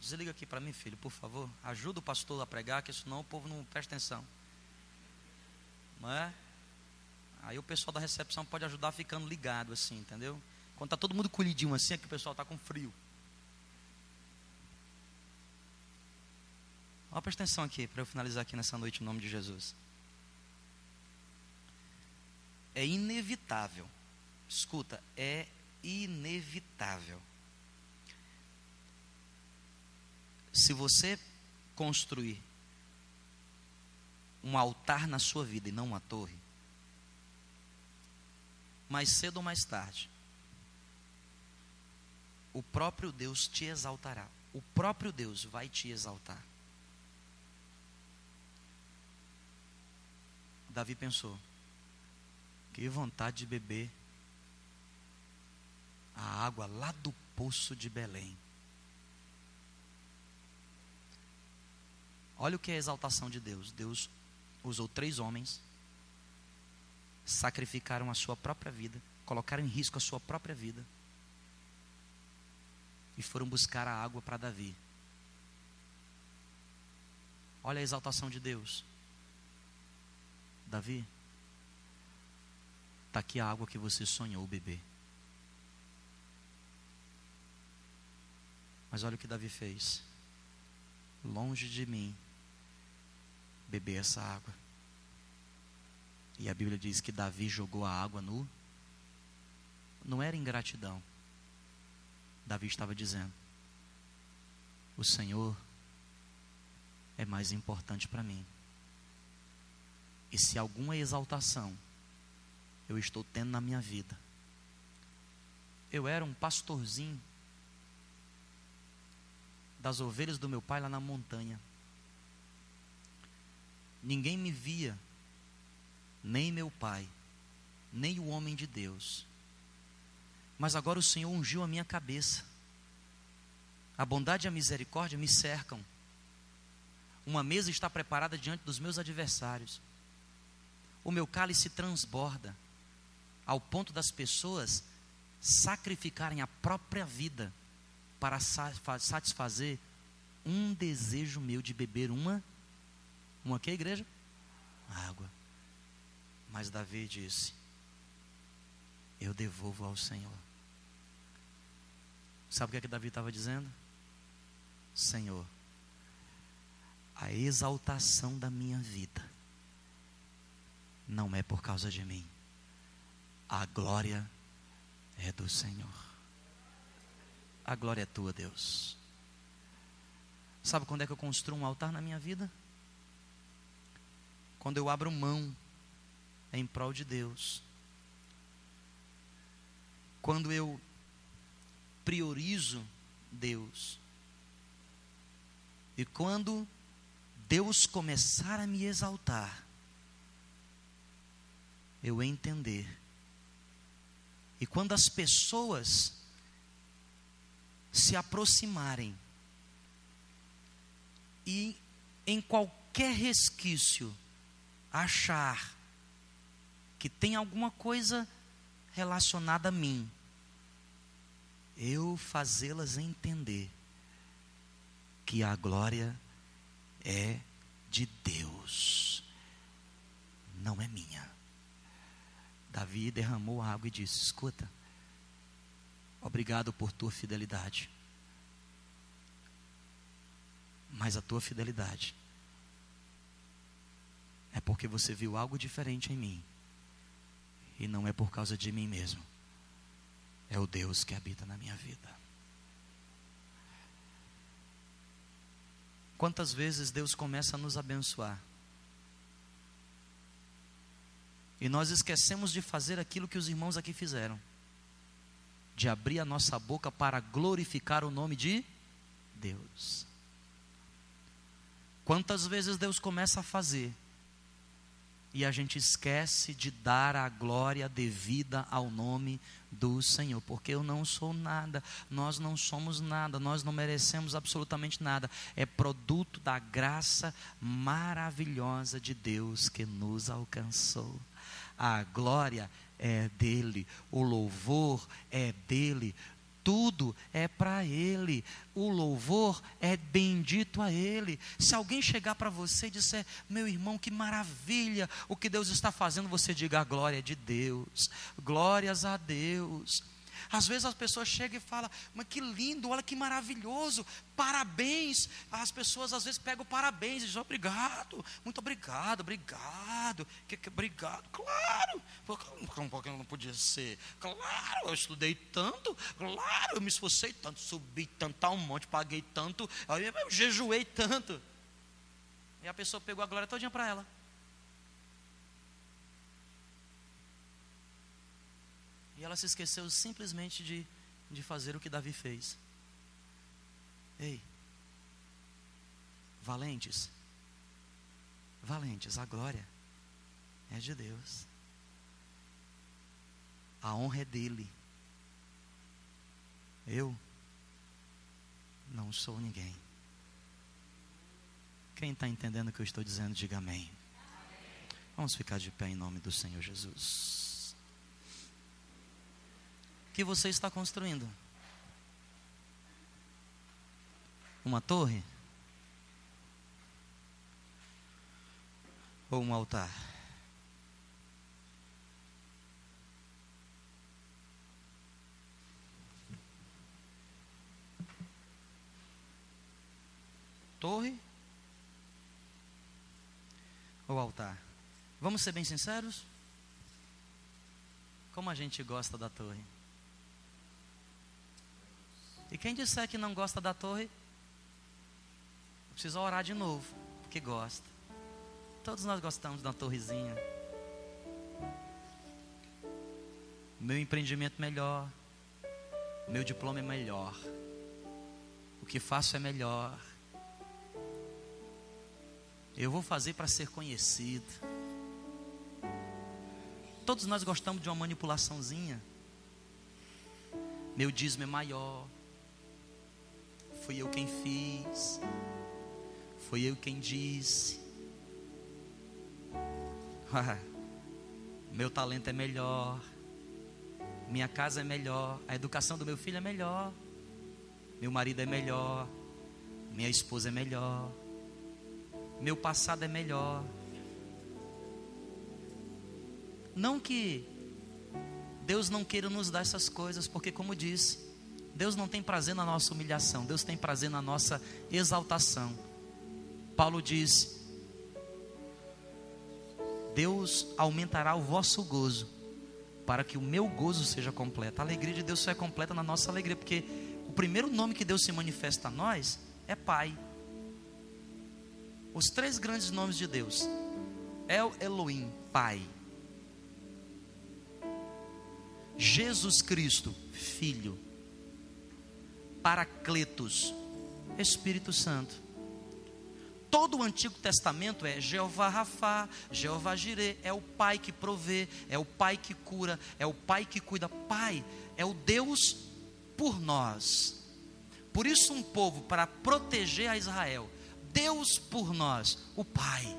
Desliga aqui para mim, filho, por favor. Ajuda o pastor a pregar, que senão o povo não presta atenção. Não é? Aí o pessoal da recepção pode ajudar ficando ligado assim, entendeu? Quando está todo mundo colhidinho assim, é que o pessoal está com frio. Olha, presta atenção aqui, para eu finalizar aqui nessa noite em nome de Jesus. É inevitável. Escuta, é inevitável. Se você construir um altar na sua vida e não uma torre, mais cedo ou mais tarde, o próprio Deus te exaltará. O próprio Deus vai te exaltar. Davi pensou: que vontade de beber a água lá do poço de Belém. Olha o que é a exaltação de Deus. Deus usou três homens, sacrificaram a sua própria vida, colocaram em risco a sua própria vida e foram buscar a água para Davi. Olha a exaltação de Deus. Davi, está aqui a água que você sonhou beber. Mas olha o que Davi fez. Longe de mim beber essa água. E a Bíblia diz que Davi jogou a água no. Não era ingratidão. Davi estava dizendo: O Senhor é mais importante para mim. E se alguma exaltação eu estou tendo na minha vida, eu era um pastorzinho das ovelhas do meu pai lá na montanha. Ninguém me via, nem meu pai, nem o homem de Deus. Mas agora o Senhor ungiu a minha cabeça. A bondade e a misericórdia me cercam. Uma mesa está preparada diante dos meus adversários. O meu cálice transborda, ao ponto das pessoas sacrificarem a própria vida para satisfazer um desejo meu de beber uma, uma que igreja? Água. Mas Davi disse: Eu devolvo ao Senhor. Sabe o que, é que Davi estava dizendo? Senhor, a exaltação da minha vida não é por causa de mim, a glória é do Senhor. A glória é tua, Deus. Sabe quando é que eu construo um altar na minha vida? Quando eu abro mão em prol de Deus. Quando eu priorizo Deus. E quando Deus começar a me exaltar, eu entender. E quando as pessoas se aproximarem e em qualquer resquício achar que tem alguma coisa relacionada a mim, eu fazê-las entender que a glória é de Deus, não é minha. Davi derramou água e disse: Escuta, Obrigado por tua fidelidade. Mas a tua fidelidade é porque você viu algo diferente em mim. E não é por causa de mim mesmo. É o Deus que habita na minha vida. Quantas vezes Deus começa a nos abençoar? E nós esquecemos de fazer aquilo que os irmãos aqui fizeram de abrir a nossa boca para glorificar o nome de Deus. Quantas vezes Deus começa a fazer e a gente esquece de dar a glória devida ao nome do Senhor, porque eu não sou nada, nós não somos nada, nós não merecemos absolutamente nada, é produto da graça maravilhosa de Deus que nos alcançou. A glória é dele, o louvor é dele, tudo é para Ele, o louvor é bendito a Ele. Se alguém chegar para você e disser, meu irmão, que maravilha o que Deus está fazendo, você diga a glória de Deus, glórias a Deus. Às vezes as pessoas chegam e falam, mas que lindo, olha que maravilhoso, parabéns. As pessoas às vezes pegam parabéns e dizem, obrigado, muito obrigado, obrigado, que, que, obrigado, claro, como que não podia ser? Claro, eu estudei tanto, claro, eu me esforcei tanto, subi tanto, um monte, paguei tanto, eu jejuei tanto. E a pessoa pegou a glória todinha para ela. E ela se esqueceu simplesmente de de fazer o que Davi fez. Ei, valentes, valentes, a glória é de Deus, a honra é dele. Eu não sou ninguém. Quem está entendendo o que eu estou dizendo, diga amém. Vamos ficar de pé em nome do Senhor Jesus. Que você está construindo? Uma torre? Ou um altar? Torre ou altar? Vamos ser bem sinceros? Como a gente gosta da torre? E quem disser que não gosta da torre, precisa orar de novo, porque gosta. Todos nós gostamos da torrezinha. Meu empreendimento melhor, meu diploma é melhor, o que faço é melhor. Eu vou fazer para ser conhecido. Todos nós gostamos de uma manipulaçãozinha. Meu dízimo é maior. Fui eu quem fiz. Foi eu quem disse. meu talento é melhor. Minha casa é melhor. A educação do meu filho é melhor. Meu marido é melhor. Minha esposa é melhor. Meu passado é melhor. Não que Deus não queira nos dar essas coisas, porque, como disse, Deus não tem prazer na nossa humilhação, Deus tem prazer na nossa exaltação. Paulo diz: Deus aumentará o vosso gozo, para que o meu gozo seja completo. A alegria de Deus só é completa na nossa alegria, porque o primeiro nome que Deus se manifesta a nós é Pai. Os três grandes nomes de Deus: El Elohim, Pai. Jesus Cristo, Filho. Paracletos, Espírito Santo. Todo o Antigo Testamento é Jeová Rafá, Jeová Jireh, é o Pai que provê, é o Pai que cura, é o Pai que cuida. Pai é o Deus por nós. Por isso, um povo, para proteger a Israel, Deus por nós, o Pai.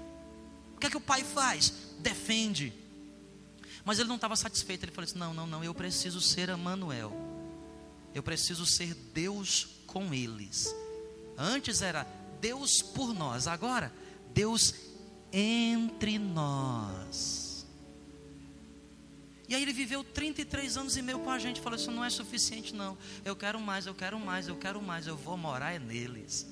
O que é que o Pai faz? Defende, mas ele não estava satisfeito. Ele falou assim: Não, não, não, eu preciso ser Emanuel. Eu preciso ser Deus com eles. Antes era Deus por nós, agora Deus entre nós. E aí ele viveu 33 anos e meio com a gente, falou: Isso não é suficiente, não. Eu quero mais, eu quero mais, eu quero mais, eu vou morar neles.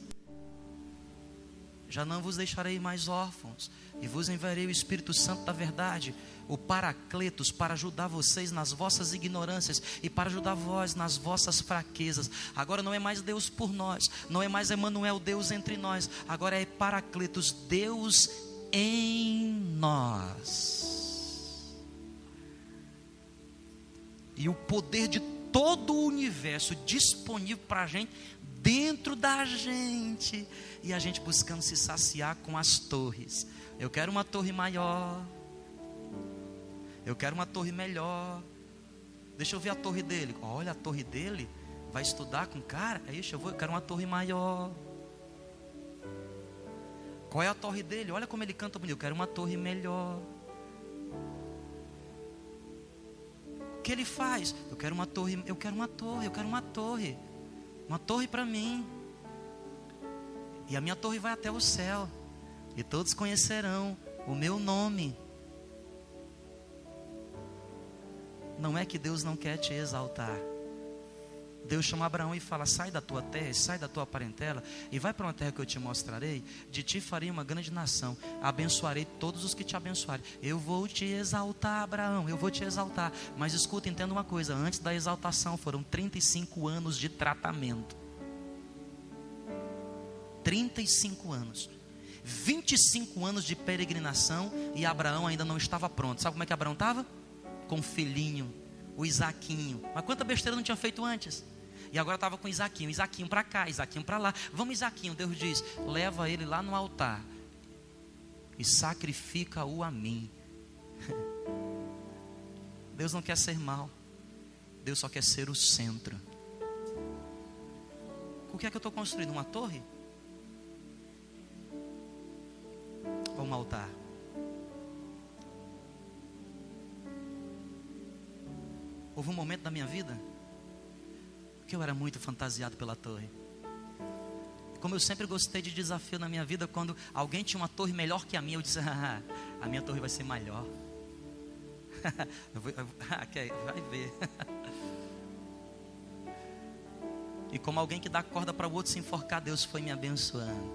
Já não vos deixarei mais órfãos, e vos enviarei o Espírito Santo da verdade, o Paracletos, para ajudar vocês nas vossas ignorâncias e para ajudar vós nas vossas fraquezas. Agora não é mais Deus por nós, não é mais Emmanuel, Deus entre nós, agora é Paracletos, Deus em nós. E o poder de todo o universo disponível para a gente, dentro da gente, e a gente buscando se saciar com as torres. Eu quero uma torre maior. Eu quero uma torre melhor. Deixa eu ver a torre dele. Olha a torre dele. Vai estudar com cara? É isso, eu, vou, eu quero uma torre maior. Qual é a torre dele? Olha como ele canta bonito. Eu quero uma torre melhor. O que ele faz? Eu quero uma torre, eu quero uma torre, eu quero uma torre. Uma torre para mim. E a minha torre vai até o céu. E todos conhecerão o meu nome. Não é que Deus não quer te exaltar. Deus chama Abraão e fala: Sai da tua terra, sai da tua parentela e vai para uma terra que eu te mostrarei. De ti farei uma grande nação, abençoarei todos os que te abençoarem. Eu vou te exaltar, Abraão, eu vou te exaltar. Mas escuta, entenda uma coisa: antes da exaltação foram 35 anos de tratamento. 35 anos. 25 anos de peregrinação e Abraão ainda não estava pronto. Sabe como é que Abraão estava? Com um filhinho. o Isaquinho. Mas quanta besteira não tinha feito antes? E agora estava com Isaquinho, Isaquinho para cá, Isaquinho para lá. Vamos, Isaquinho. Deus diz: leva ele lá no altar e sacrifica-o a mim. Deus não quer ser mal, Deus só quer ser o centro. O que é que eu estou construindo? Uma torre? Ou um altar? Houve um momento da minha vida que eu era muito fantasiado pela torre. Como eu sempre gostei de desafio na minha vida, quando alguém tinha uma torre melhor que a minha, eu disse: ah, a minha torre vai ser maior. Ah, vai ver. E como alguém que dá corda para o outro se enforcar, Deus foi me abençoando.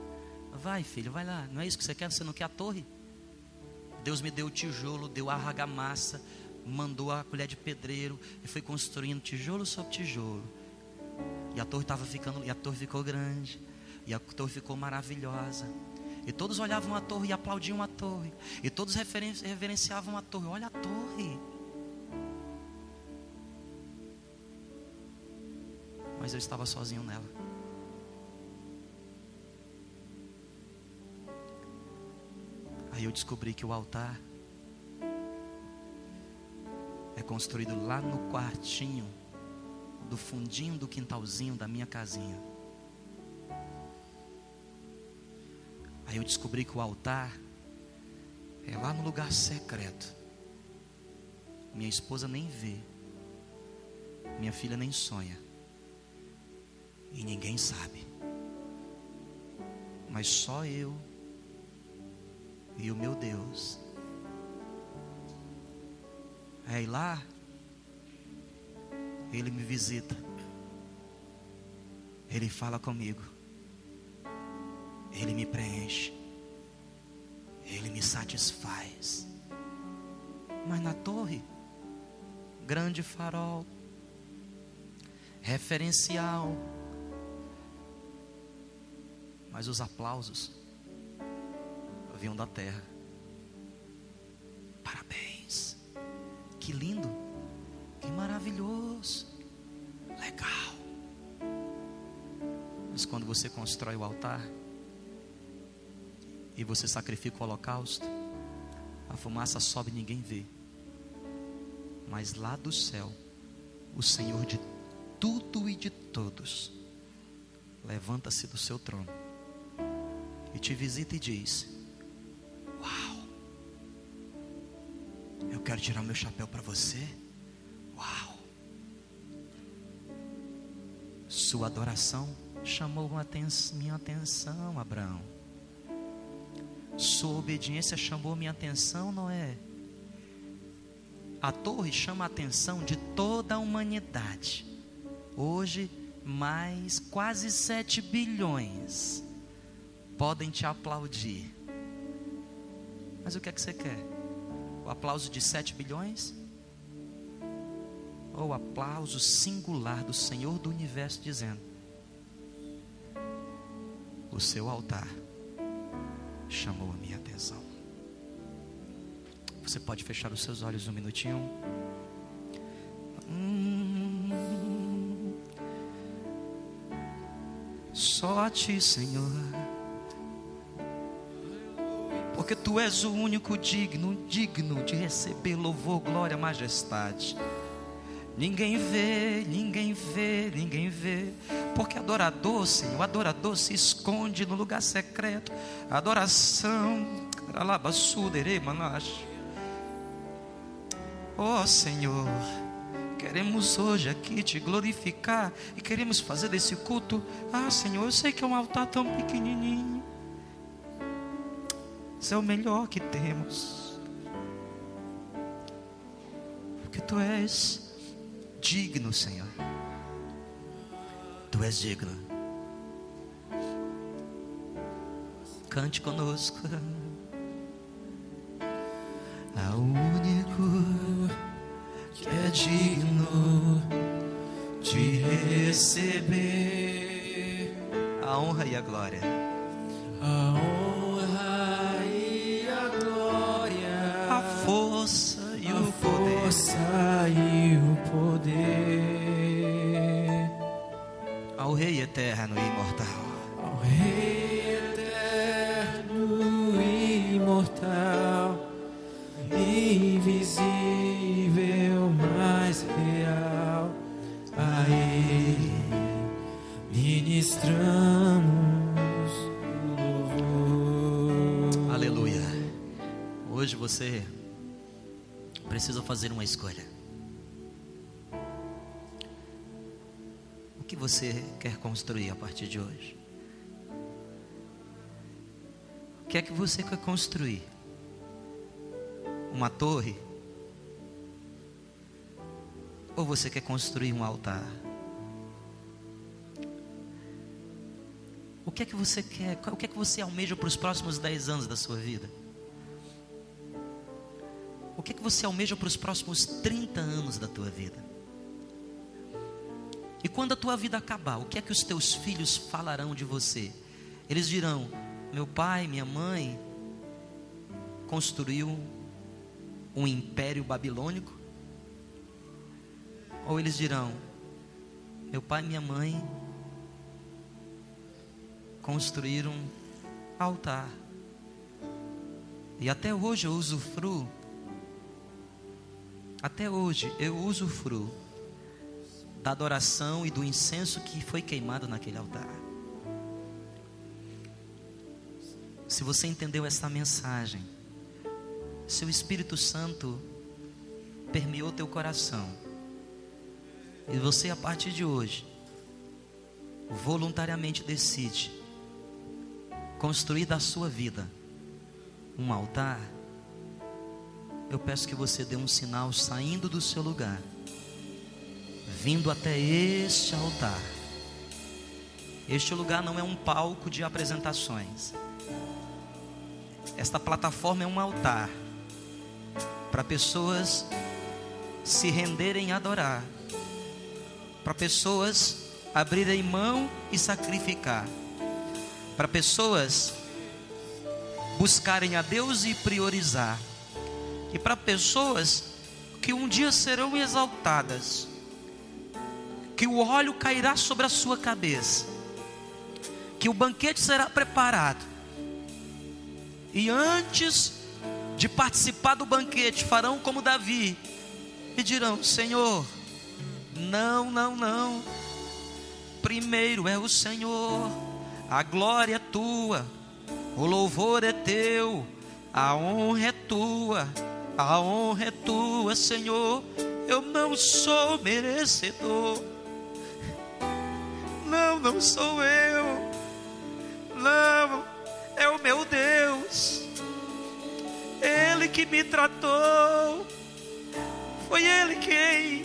Vai, filho, vai lá. Não é isso que você quer? Você não quer a torre? Deus me deu o tijolo, deu a argamassa, mandou a colher de pedreiro e foi construindo tijolo sobre tijolo. E a torre estava ficando, e a torre ficou grande, e a torre ficou maravilhosa. E todos olhavam a torre e aplaudiam a torre. E todos reverenciavam a torre. Olha a torre. Mas eu estava sozinho nela. Aí eu descobri que o altar é construído lá no quartinho do fundinho do quintalzinho da minha casinha. Aí eu descobri que o altar é lá no lugar secreto. Minha esposa nem vê. Minha filha nem sonha. E ninguém sabe. Mas só eu e o meu Deus. É lá ele me visita. Ele fala comigo. Ele me preenche. Ele me satisfaz. Mas na torre, grande farol, referencial. Mas os aplausos vinham da terra. Que lindo. Que maravilhoso. Legal. Mas quando você constrói o altar e você sacrifica o holocausto, a fumaça sobe e ninguém vê. Mas lá do céu, o Senhor de tudo e de todos levanta-se do seu trono e te visita e diz: eu quero tirar meu chapéu para você. Uau! Sua adoração chamou minha atenção, Abraão. Sua obediência chamou minha atenção, Noé. A torre chama a atenção de toda a humanidade. Hoje, mais quase 7 bilhões podem te aplaudir. Mas o que é que você quer? O aplauso de 7 bilhões? ou oh, aplauso singular do Senhor do universo, dizendo: O seu altar chamou a minha atenção. Você pode fechar os seus olhos um minutinho. Hum, só a ti, Senhor. Porque tu és o único digno, digno de receber louvor, glória, majestade. Ninguém vê, ninguém vê, ninguém vê. Porque adorador, Senhor, adorador se esconde no lugar secreto. Adoração. Oh Senhor, queremos hoje aqui te glorificar e queremos fazer desse culto. Ah, Senhor, eu sei que é um altar tão pequenininho. Isso é o melhor que temos. Porque tu és digno, Senhor. Tu és digno. Cante conosco. Ao único que é digno de receber a honra e a glória. A honra eterno e imortal. ao você quer construir a partir de hoje? O que é que você quer construir? Uma torre? Ou você quer construir um altar? O que é que você quer? O que é que você almeja para os próximos 10 anos da sua vida? O que é que você almeja para os próximos 30 anos da tua vida? E quando a tua vida acabar, o que é que os teus filhos falarão de você? Eles dirão: meu pai, minha mãe construiu um império babilônico? Ou eles dirão: meu pai e minha mãe construíram um altar. E até hoje eu usufruo até hoje eu usufruo da adoração e do incenso que foi queimado naquele altar. Se você entendeu essa mensagem, se o Espírito Santo permeou teu coração, e você a partir de hoje voluntariamente decide construir da sua vida um altar, eu peço que você dê um sinal saindo do seu lugar, vindo até este altar. Este lugar não é um palco de apresentações. Esta plataforma é um altar para pessoas se renderem a adorar, para pessoas abrirem mão e sacrificar, para pessoas buscarem a Deus e priorizar e para pessoas que um dia serão exaltadas, que o óleo cairá sobre a sua cabeça, que o banquete será preparado, e antes de participar do banquete, farão como Davi e dirão: Senhor, não, não, não, primeiro é o Senhor, a glória é tua, o louvor é teu, a honra é tua a honra é tua, Senhor. Eu não sou merecedor. Não, sou eu. Não, é o meu Deus. Ele que me tratou. Foi Ele quem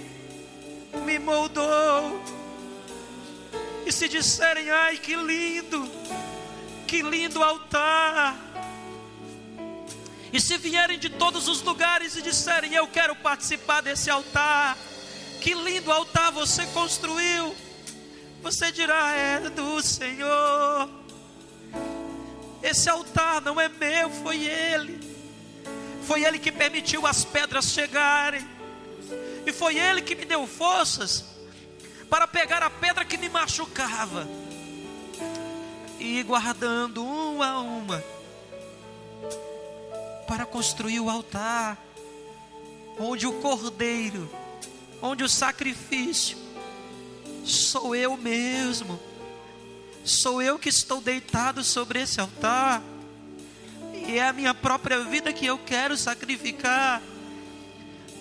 me moldou. E se disserem, ai que lindo, que lindo altar e se vierem de todos os lugares e disserem: Eu quero participar desse altar, que lindo altar você construiu, você dirá: É do Senhor. Esse altar não é meu, foi Ele. Foi Ele que permitiu as pedras chegarem. E foi Ele que me deu forças para pegar a pedra que me machucava e ir guardando uma a uma para construir o altar, onde o cordeiro, onde o sacrifício, sou eu mesmo, sou eu que estou deitado sobre esse altar, e é a minha própria vida que eu quero sacrificar.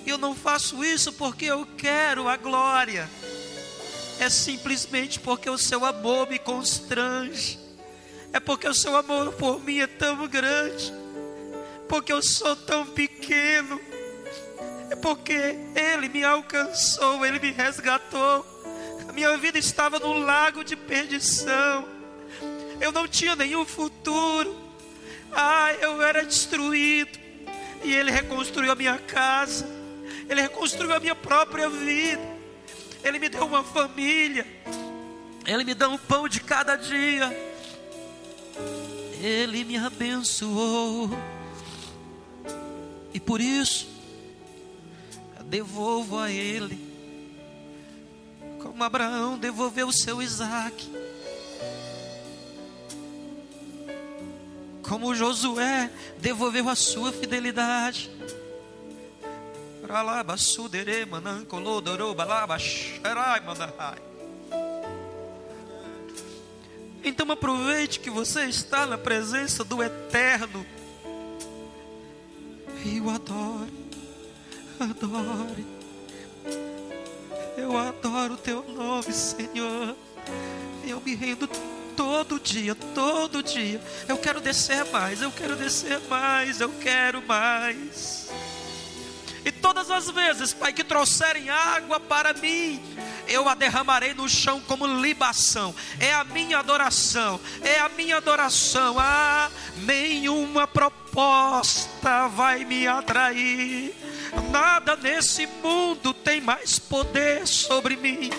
Eu não faço isso porque eu quero a glória, é simplesmente porque o seu amor me constrange, é porque o seu amor por mim é tão grande. Porque eu sou tão pequeno, é porque Ele me alcançou, Ele me resgatou. Minha vida estava num lago de perdição, eu não tinha nenhum futuro, ah, eu era destruído, e Ele reconstruiu a minha casa, Ele reconstruiu a minha própria vida, Ele me deu uma família, Ele me dá um pão de cada dia, Ele me abençoou. E por isso, devolvo a Ele, como Abraão devolveu o seu Isaac, como Josué devolveu a sua fidelidade. Então aproveite que você está na presença do Eterno e o adore, adore. Eu adoro o teu nome, Senhor. Eu me rendo todo dia, todo dia. Eu quero descer mais, eu quero descer mais, eu quero mais. E todas as vezes, Pai, que trouxerem água para mim, eu a derramarei no chão como libação. É a minha adoração, é a minha adoração. Ah, nenhuma proposta vai me atrair. Nada nesse mundo tem mais poder sobre mim.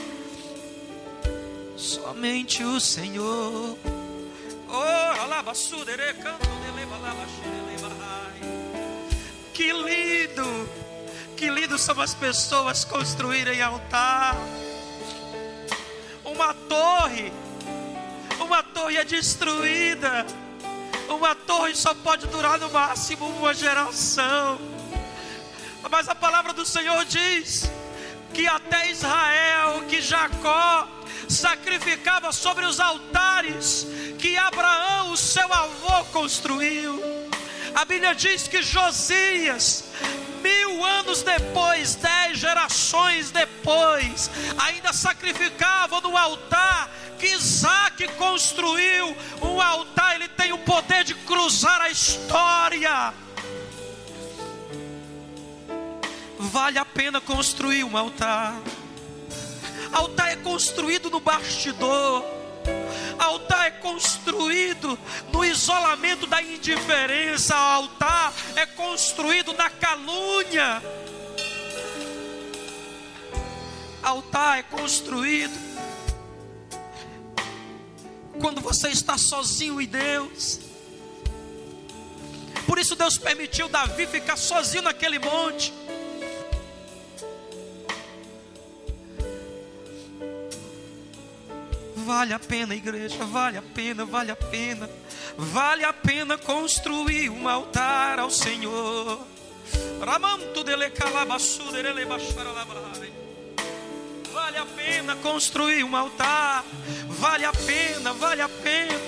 Somente o Senhor. Oh, Que lindo que lindo são as pessoas construírem altar. Uma torre, uma torre é destruída. Uma torre só pode durar no máximo uma geração. Mas a palavra do Senhor diz que até Israel, que Jacó sacrificava sobre os altares que Abraão, o seu avô, construiu. A Bíblia diz que Josias mil anos depois, dez gerações depois, ainda sacrificavam no altar que Isaac construiu. Um altar, ele tem o poder de cruzar a história. Vale a pena construir um altar. Altar é construído no bastidor Altar é construído no isolamento da indiferença. Altar é construído na calúnia. Altar é construído quando você está sozinho em Deus. Por isso Deus permitiu Davi ficar sozinho naquele monte. Vale a pena, igreja, vale a pena, vale a pena. Vale a pena construir um altar ao Senhor. Dele Vale a pena construir um altar. Vale a pena, vale a pena,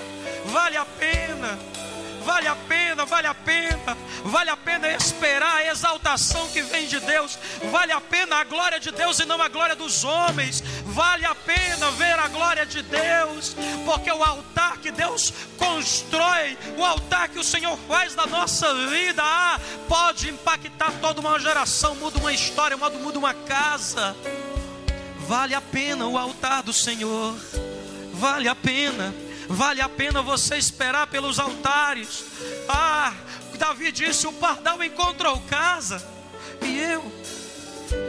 vale a pena. Vale a pena, vale a pena, vale a pena esperar a exaltação que vem de Deus, vale a pena a glória de Deus e não a glória dos homens, vale a pena ver a glória de Deus, porque o altar que Deus constrói, o altar que o Senhor faz da nossa vida, ah, pode impactar toda uma geração, muda uma história, muda uma casa. Vale a pena o altar do Senhor, vale a pena Vale a pena você esperar pelos altares. Ah, Davi disse: O pardal encontrou casa. E eu,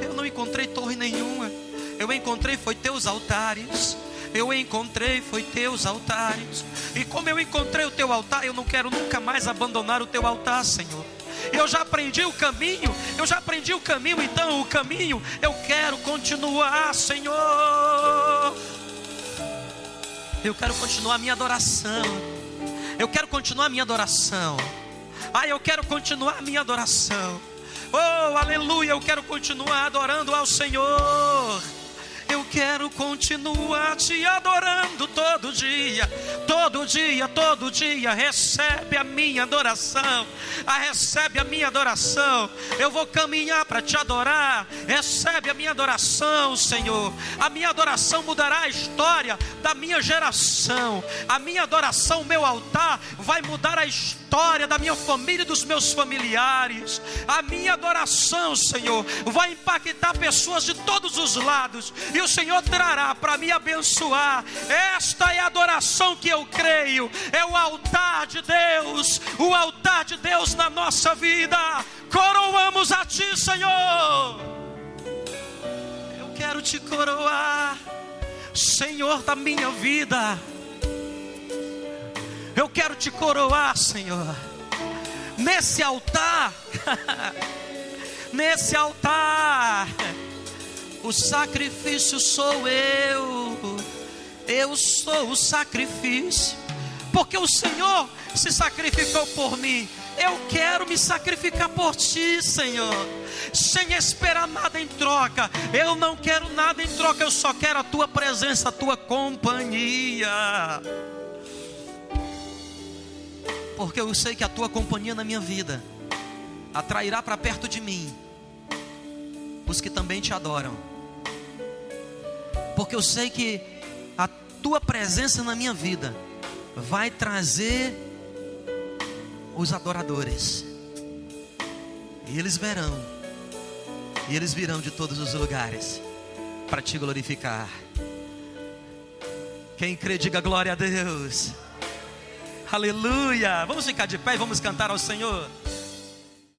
eu não encontrei torre nenhuma. Eu encontrei foi teus altares. Eu encontrei foi teus altares. E como eu encontrei o teu altar, eu não quero nunca mais abandonar o teu altar, Senhor. Eu já aprendi o caminho, eu já aprendi o caminho, então o caminho eu quero continuar, Senhor. Eu quero continuar a minha adoração. Eu quero continuar a minha adoração. Ah, eu quero continuar a minha adoração. Oh, aleluia, eu quero continuar adorando ao Senhor. Eu quero continuar te adorando todo dia, todo dia, todo dia. Recebe a minha adoração, ah, recebe a minha adoração. Eu vou caminhar para te adorar. Recebe a minha adoração, Senhor. A minha adoração mudará a história da minha geração. A minha adoração, meu altar, vai mudar a história da minha família e dos meus familiares. A minha adoração, Senhor, vai impactar pessoas de todos os lados. E o Senhor trará para me abençoar. Esta é a adoração que eu creio, é o altar de Deus, o altar de Deus na nossa vida. Coroamos a Ti, Senhor. Eu quero te coroar, Senhor da minha vida. Eu quero te coroar, Senhor. Nesse altar, nesse altar o sacrifício sou eu, eu sou o sacrifício. porque o Senhor se sacrificou por mim. Eu quero me sacrificar por ti, Senhor, sem esperar nada em troca. Eu não quero nada em troca, eu só quero a tua presença, a tua companhia. Porque eu sei que a tua companhia na minha vida atrairá para perto de mim os que também te adoram. Porque eu sei que a tua presença na minha vida vai trazer os adoradores. E eles verão. E eles virão de todos os lugares para te glorificar. Quem crê, diga glória a Deus. Aleluia. Vamos ficar de pé e vamos cantar ao Senhor.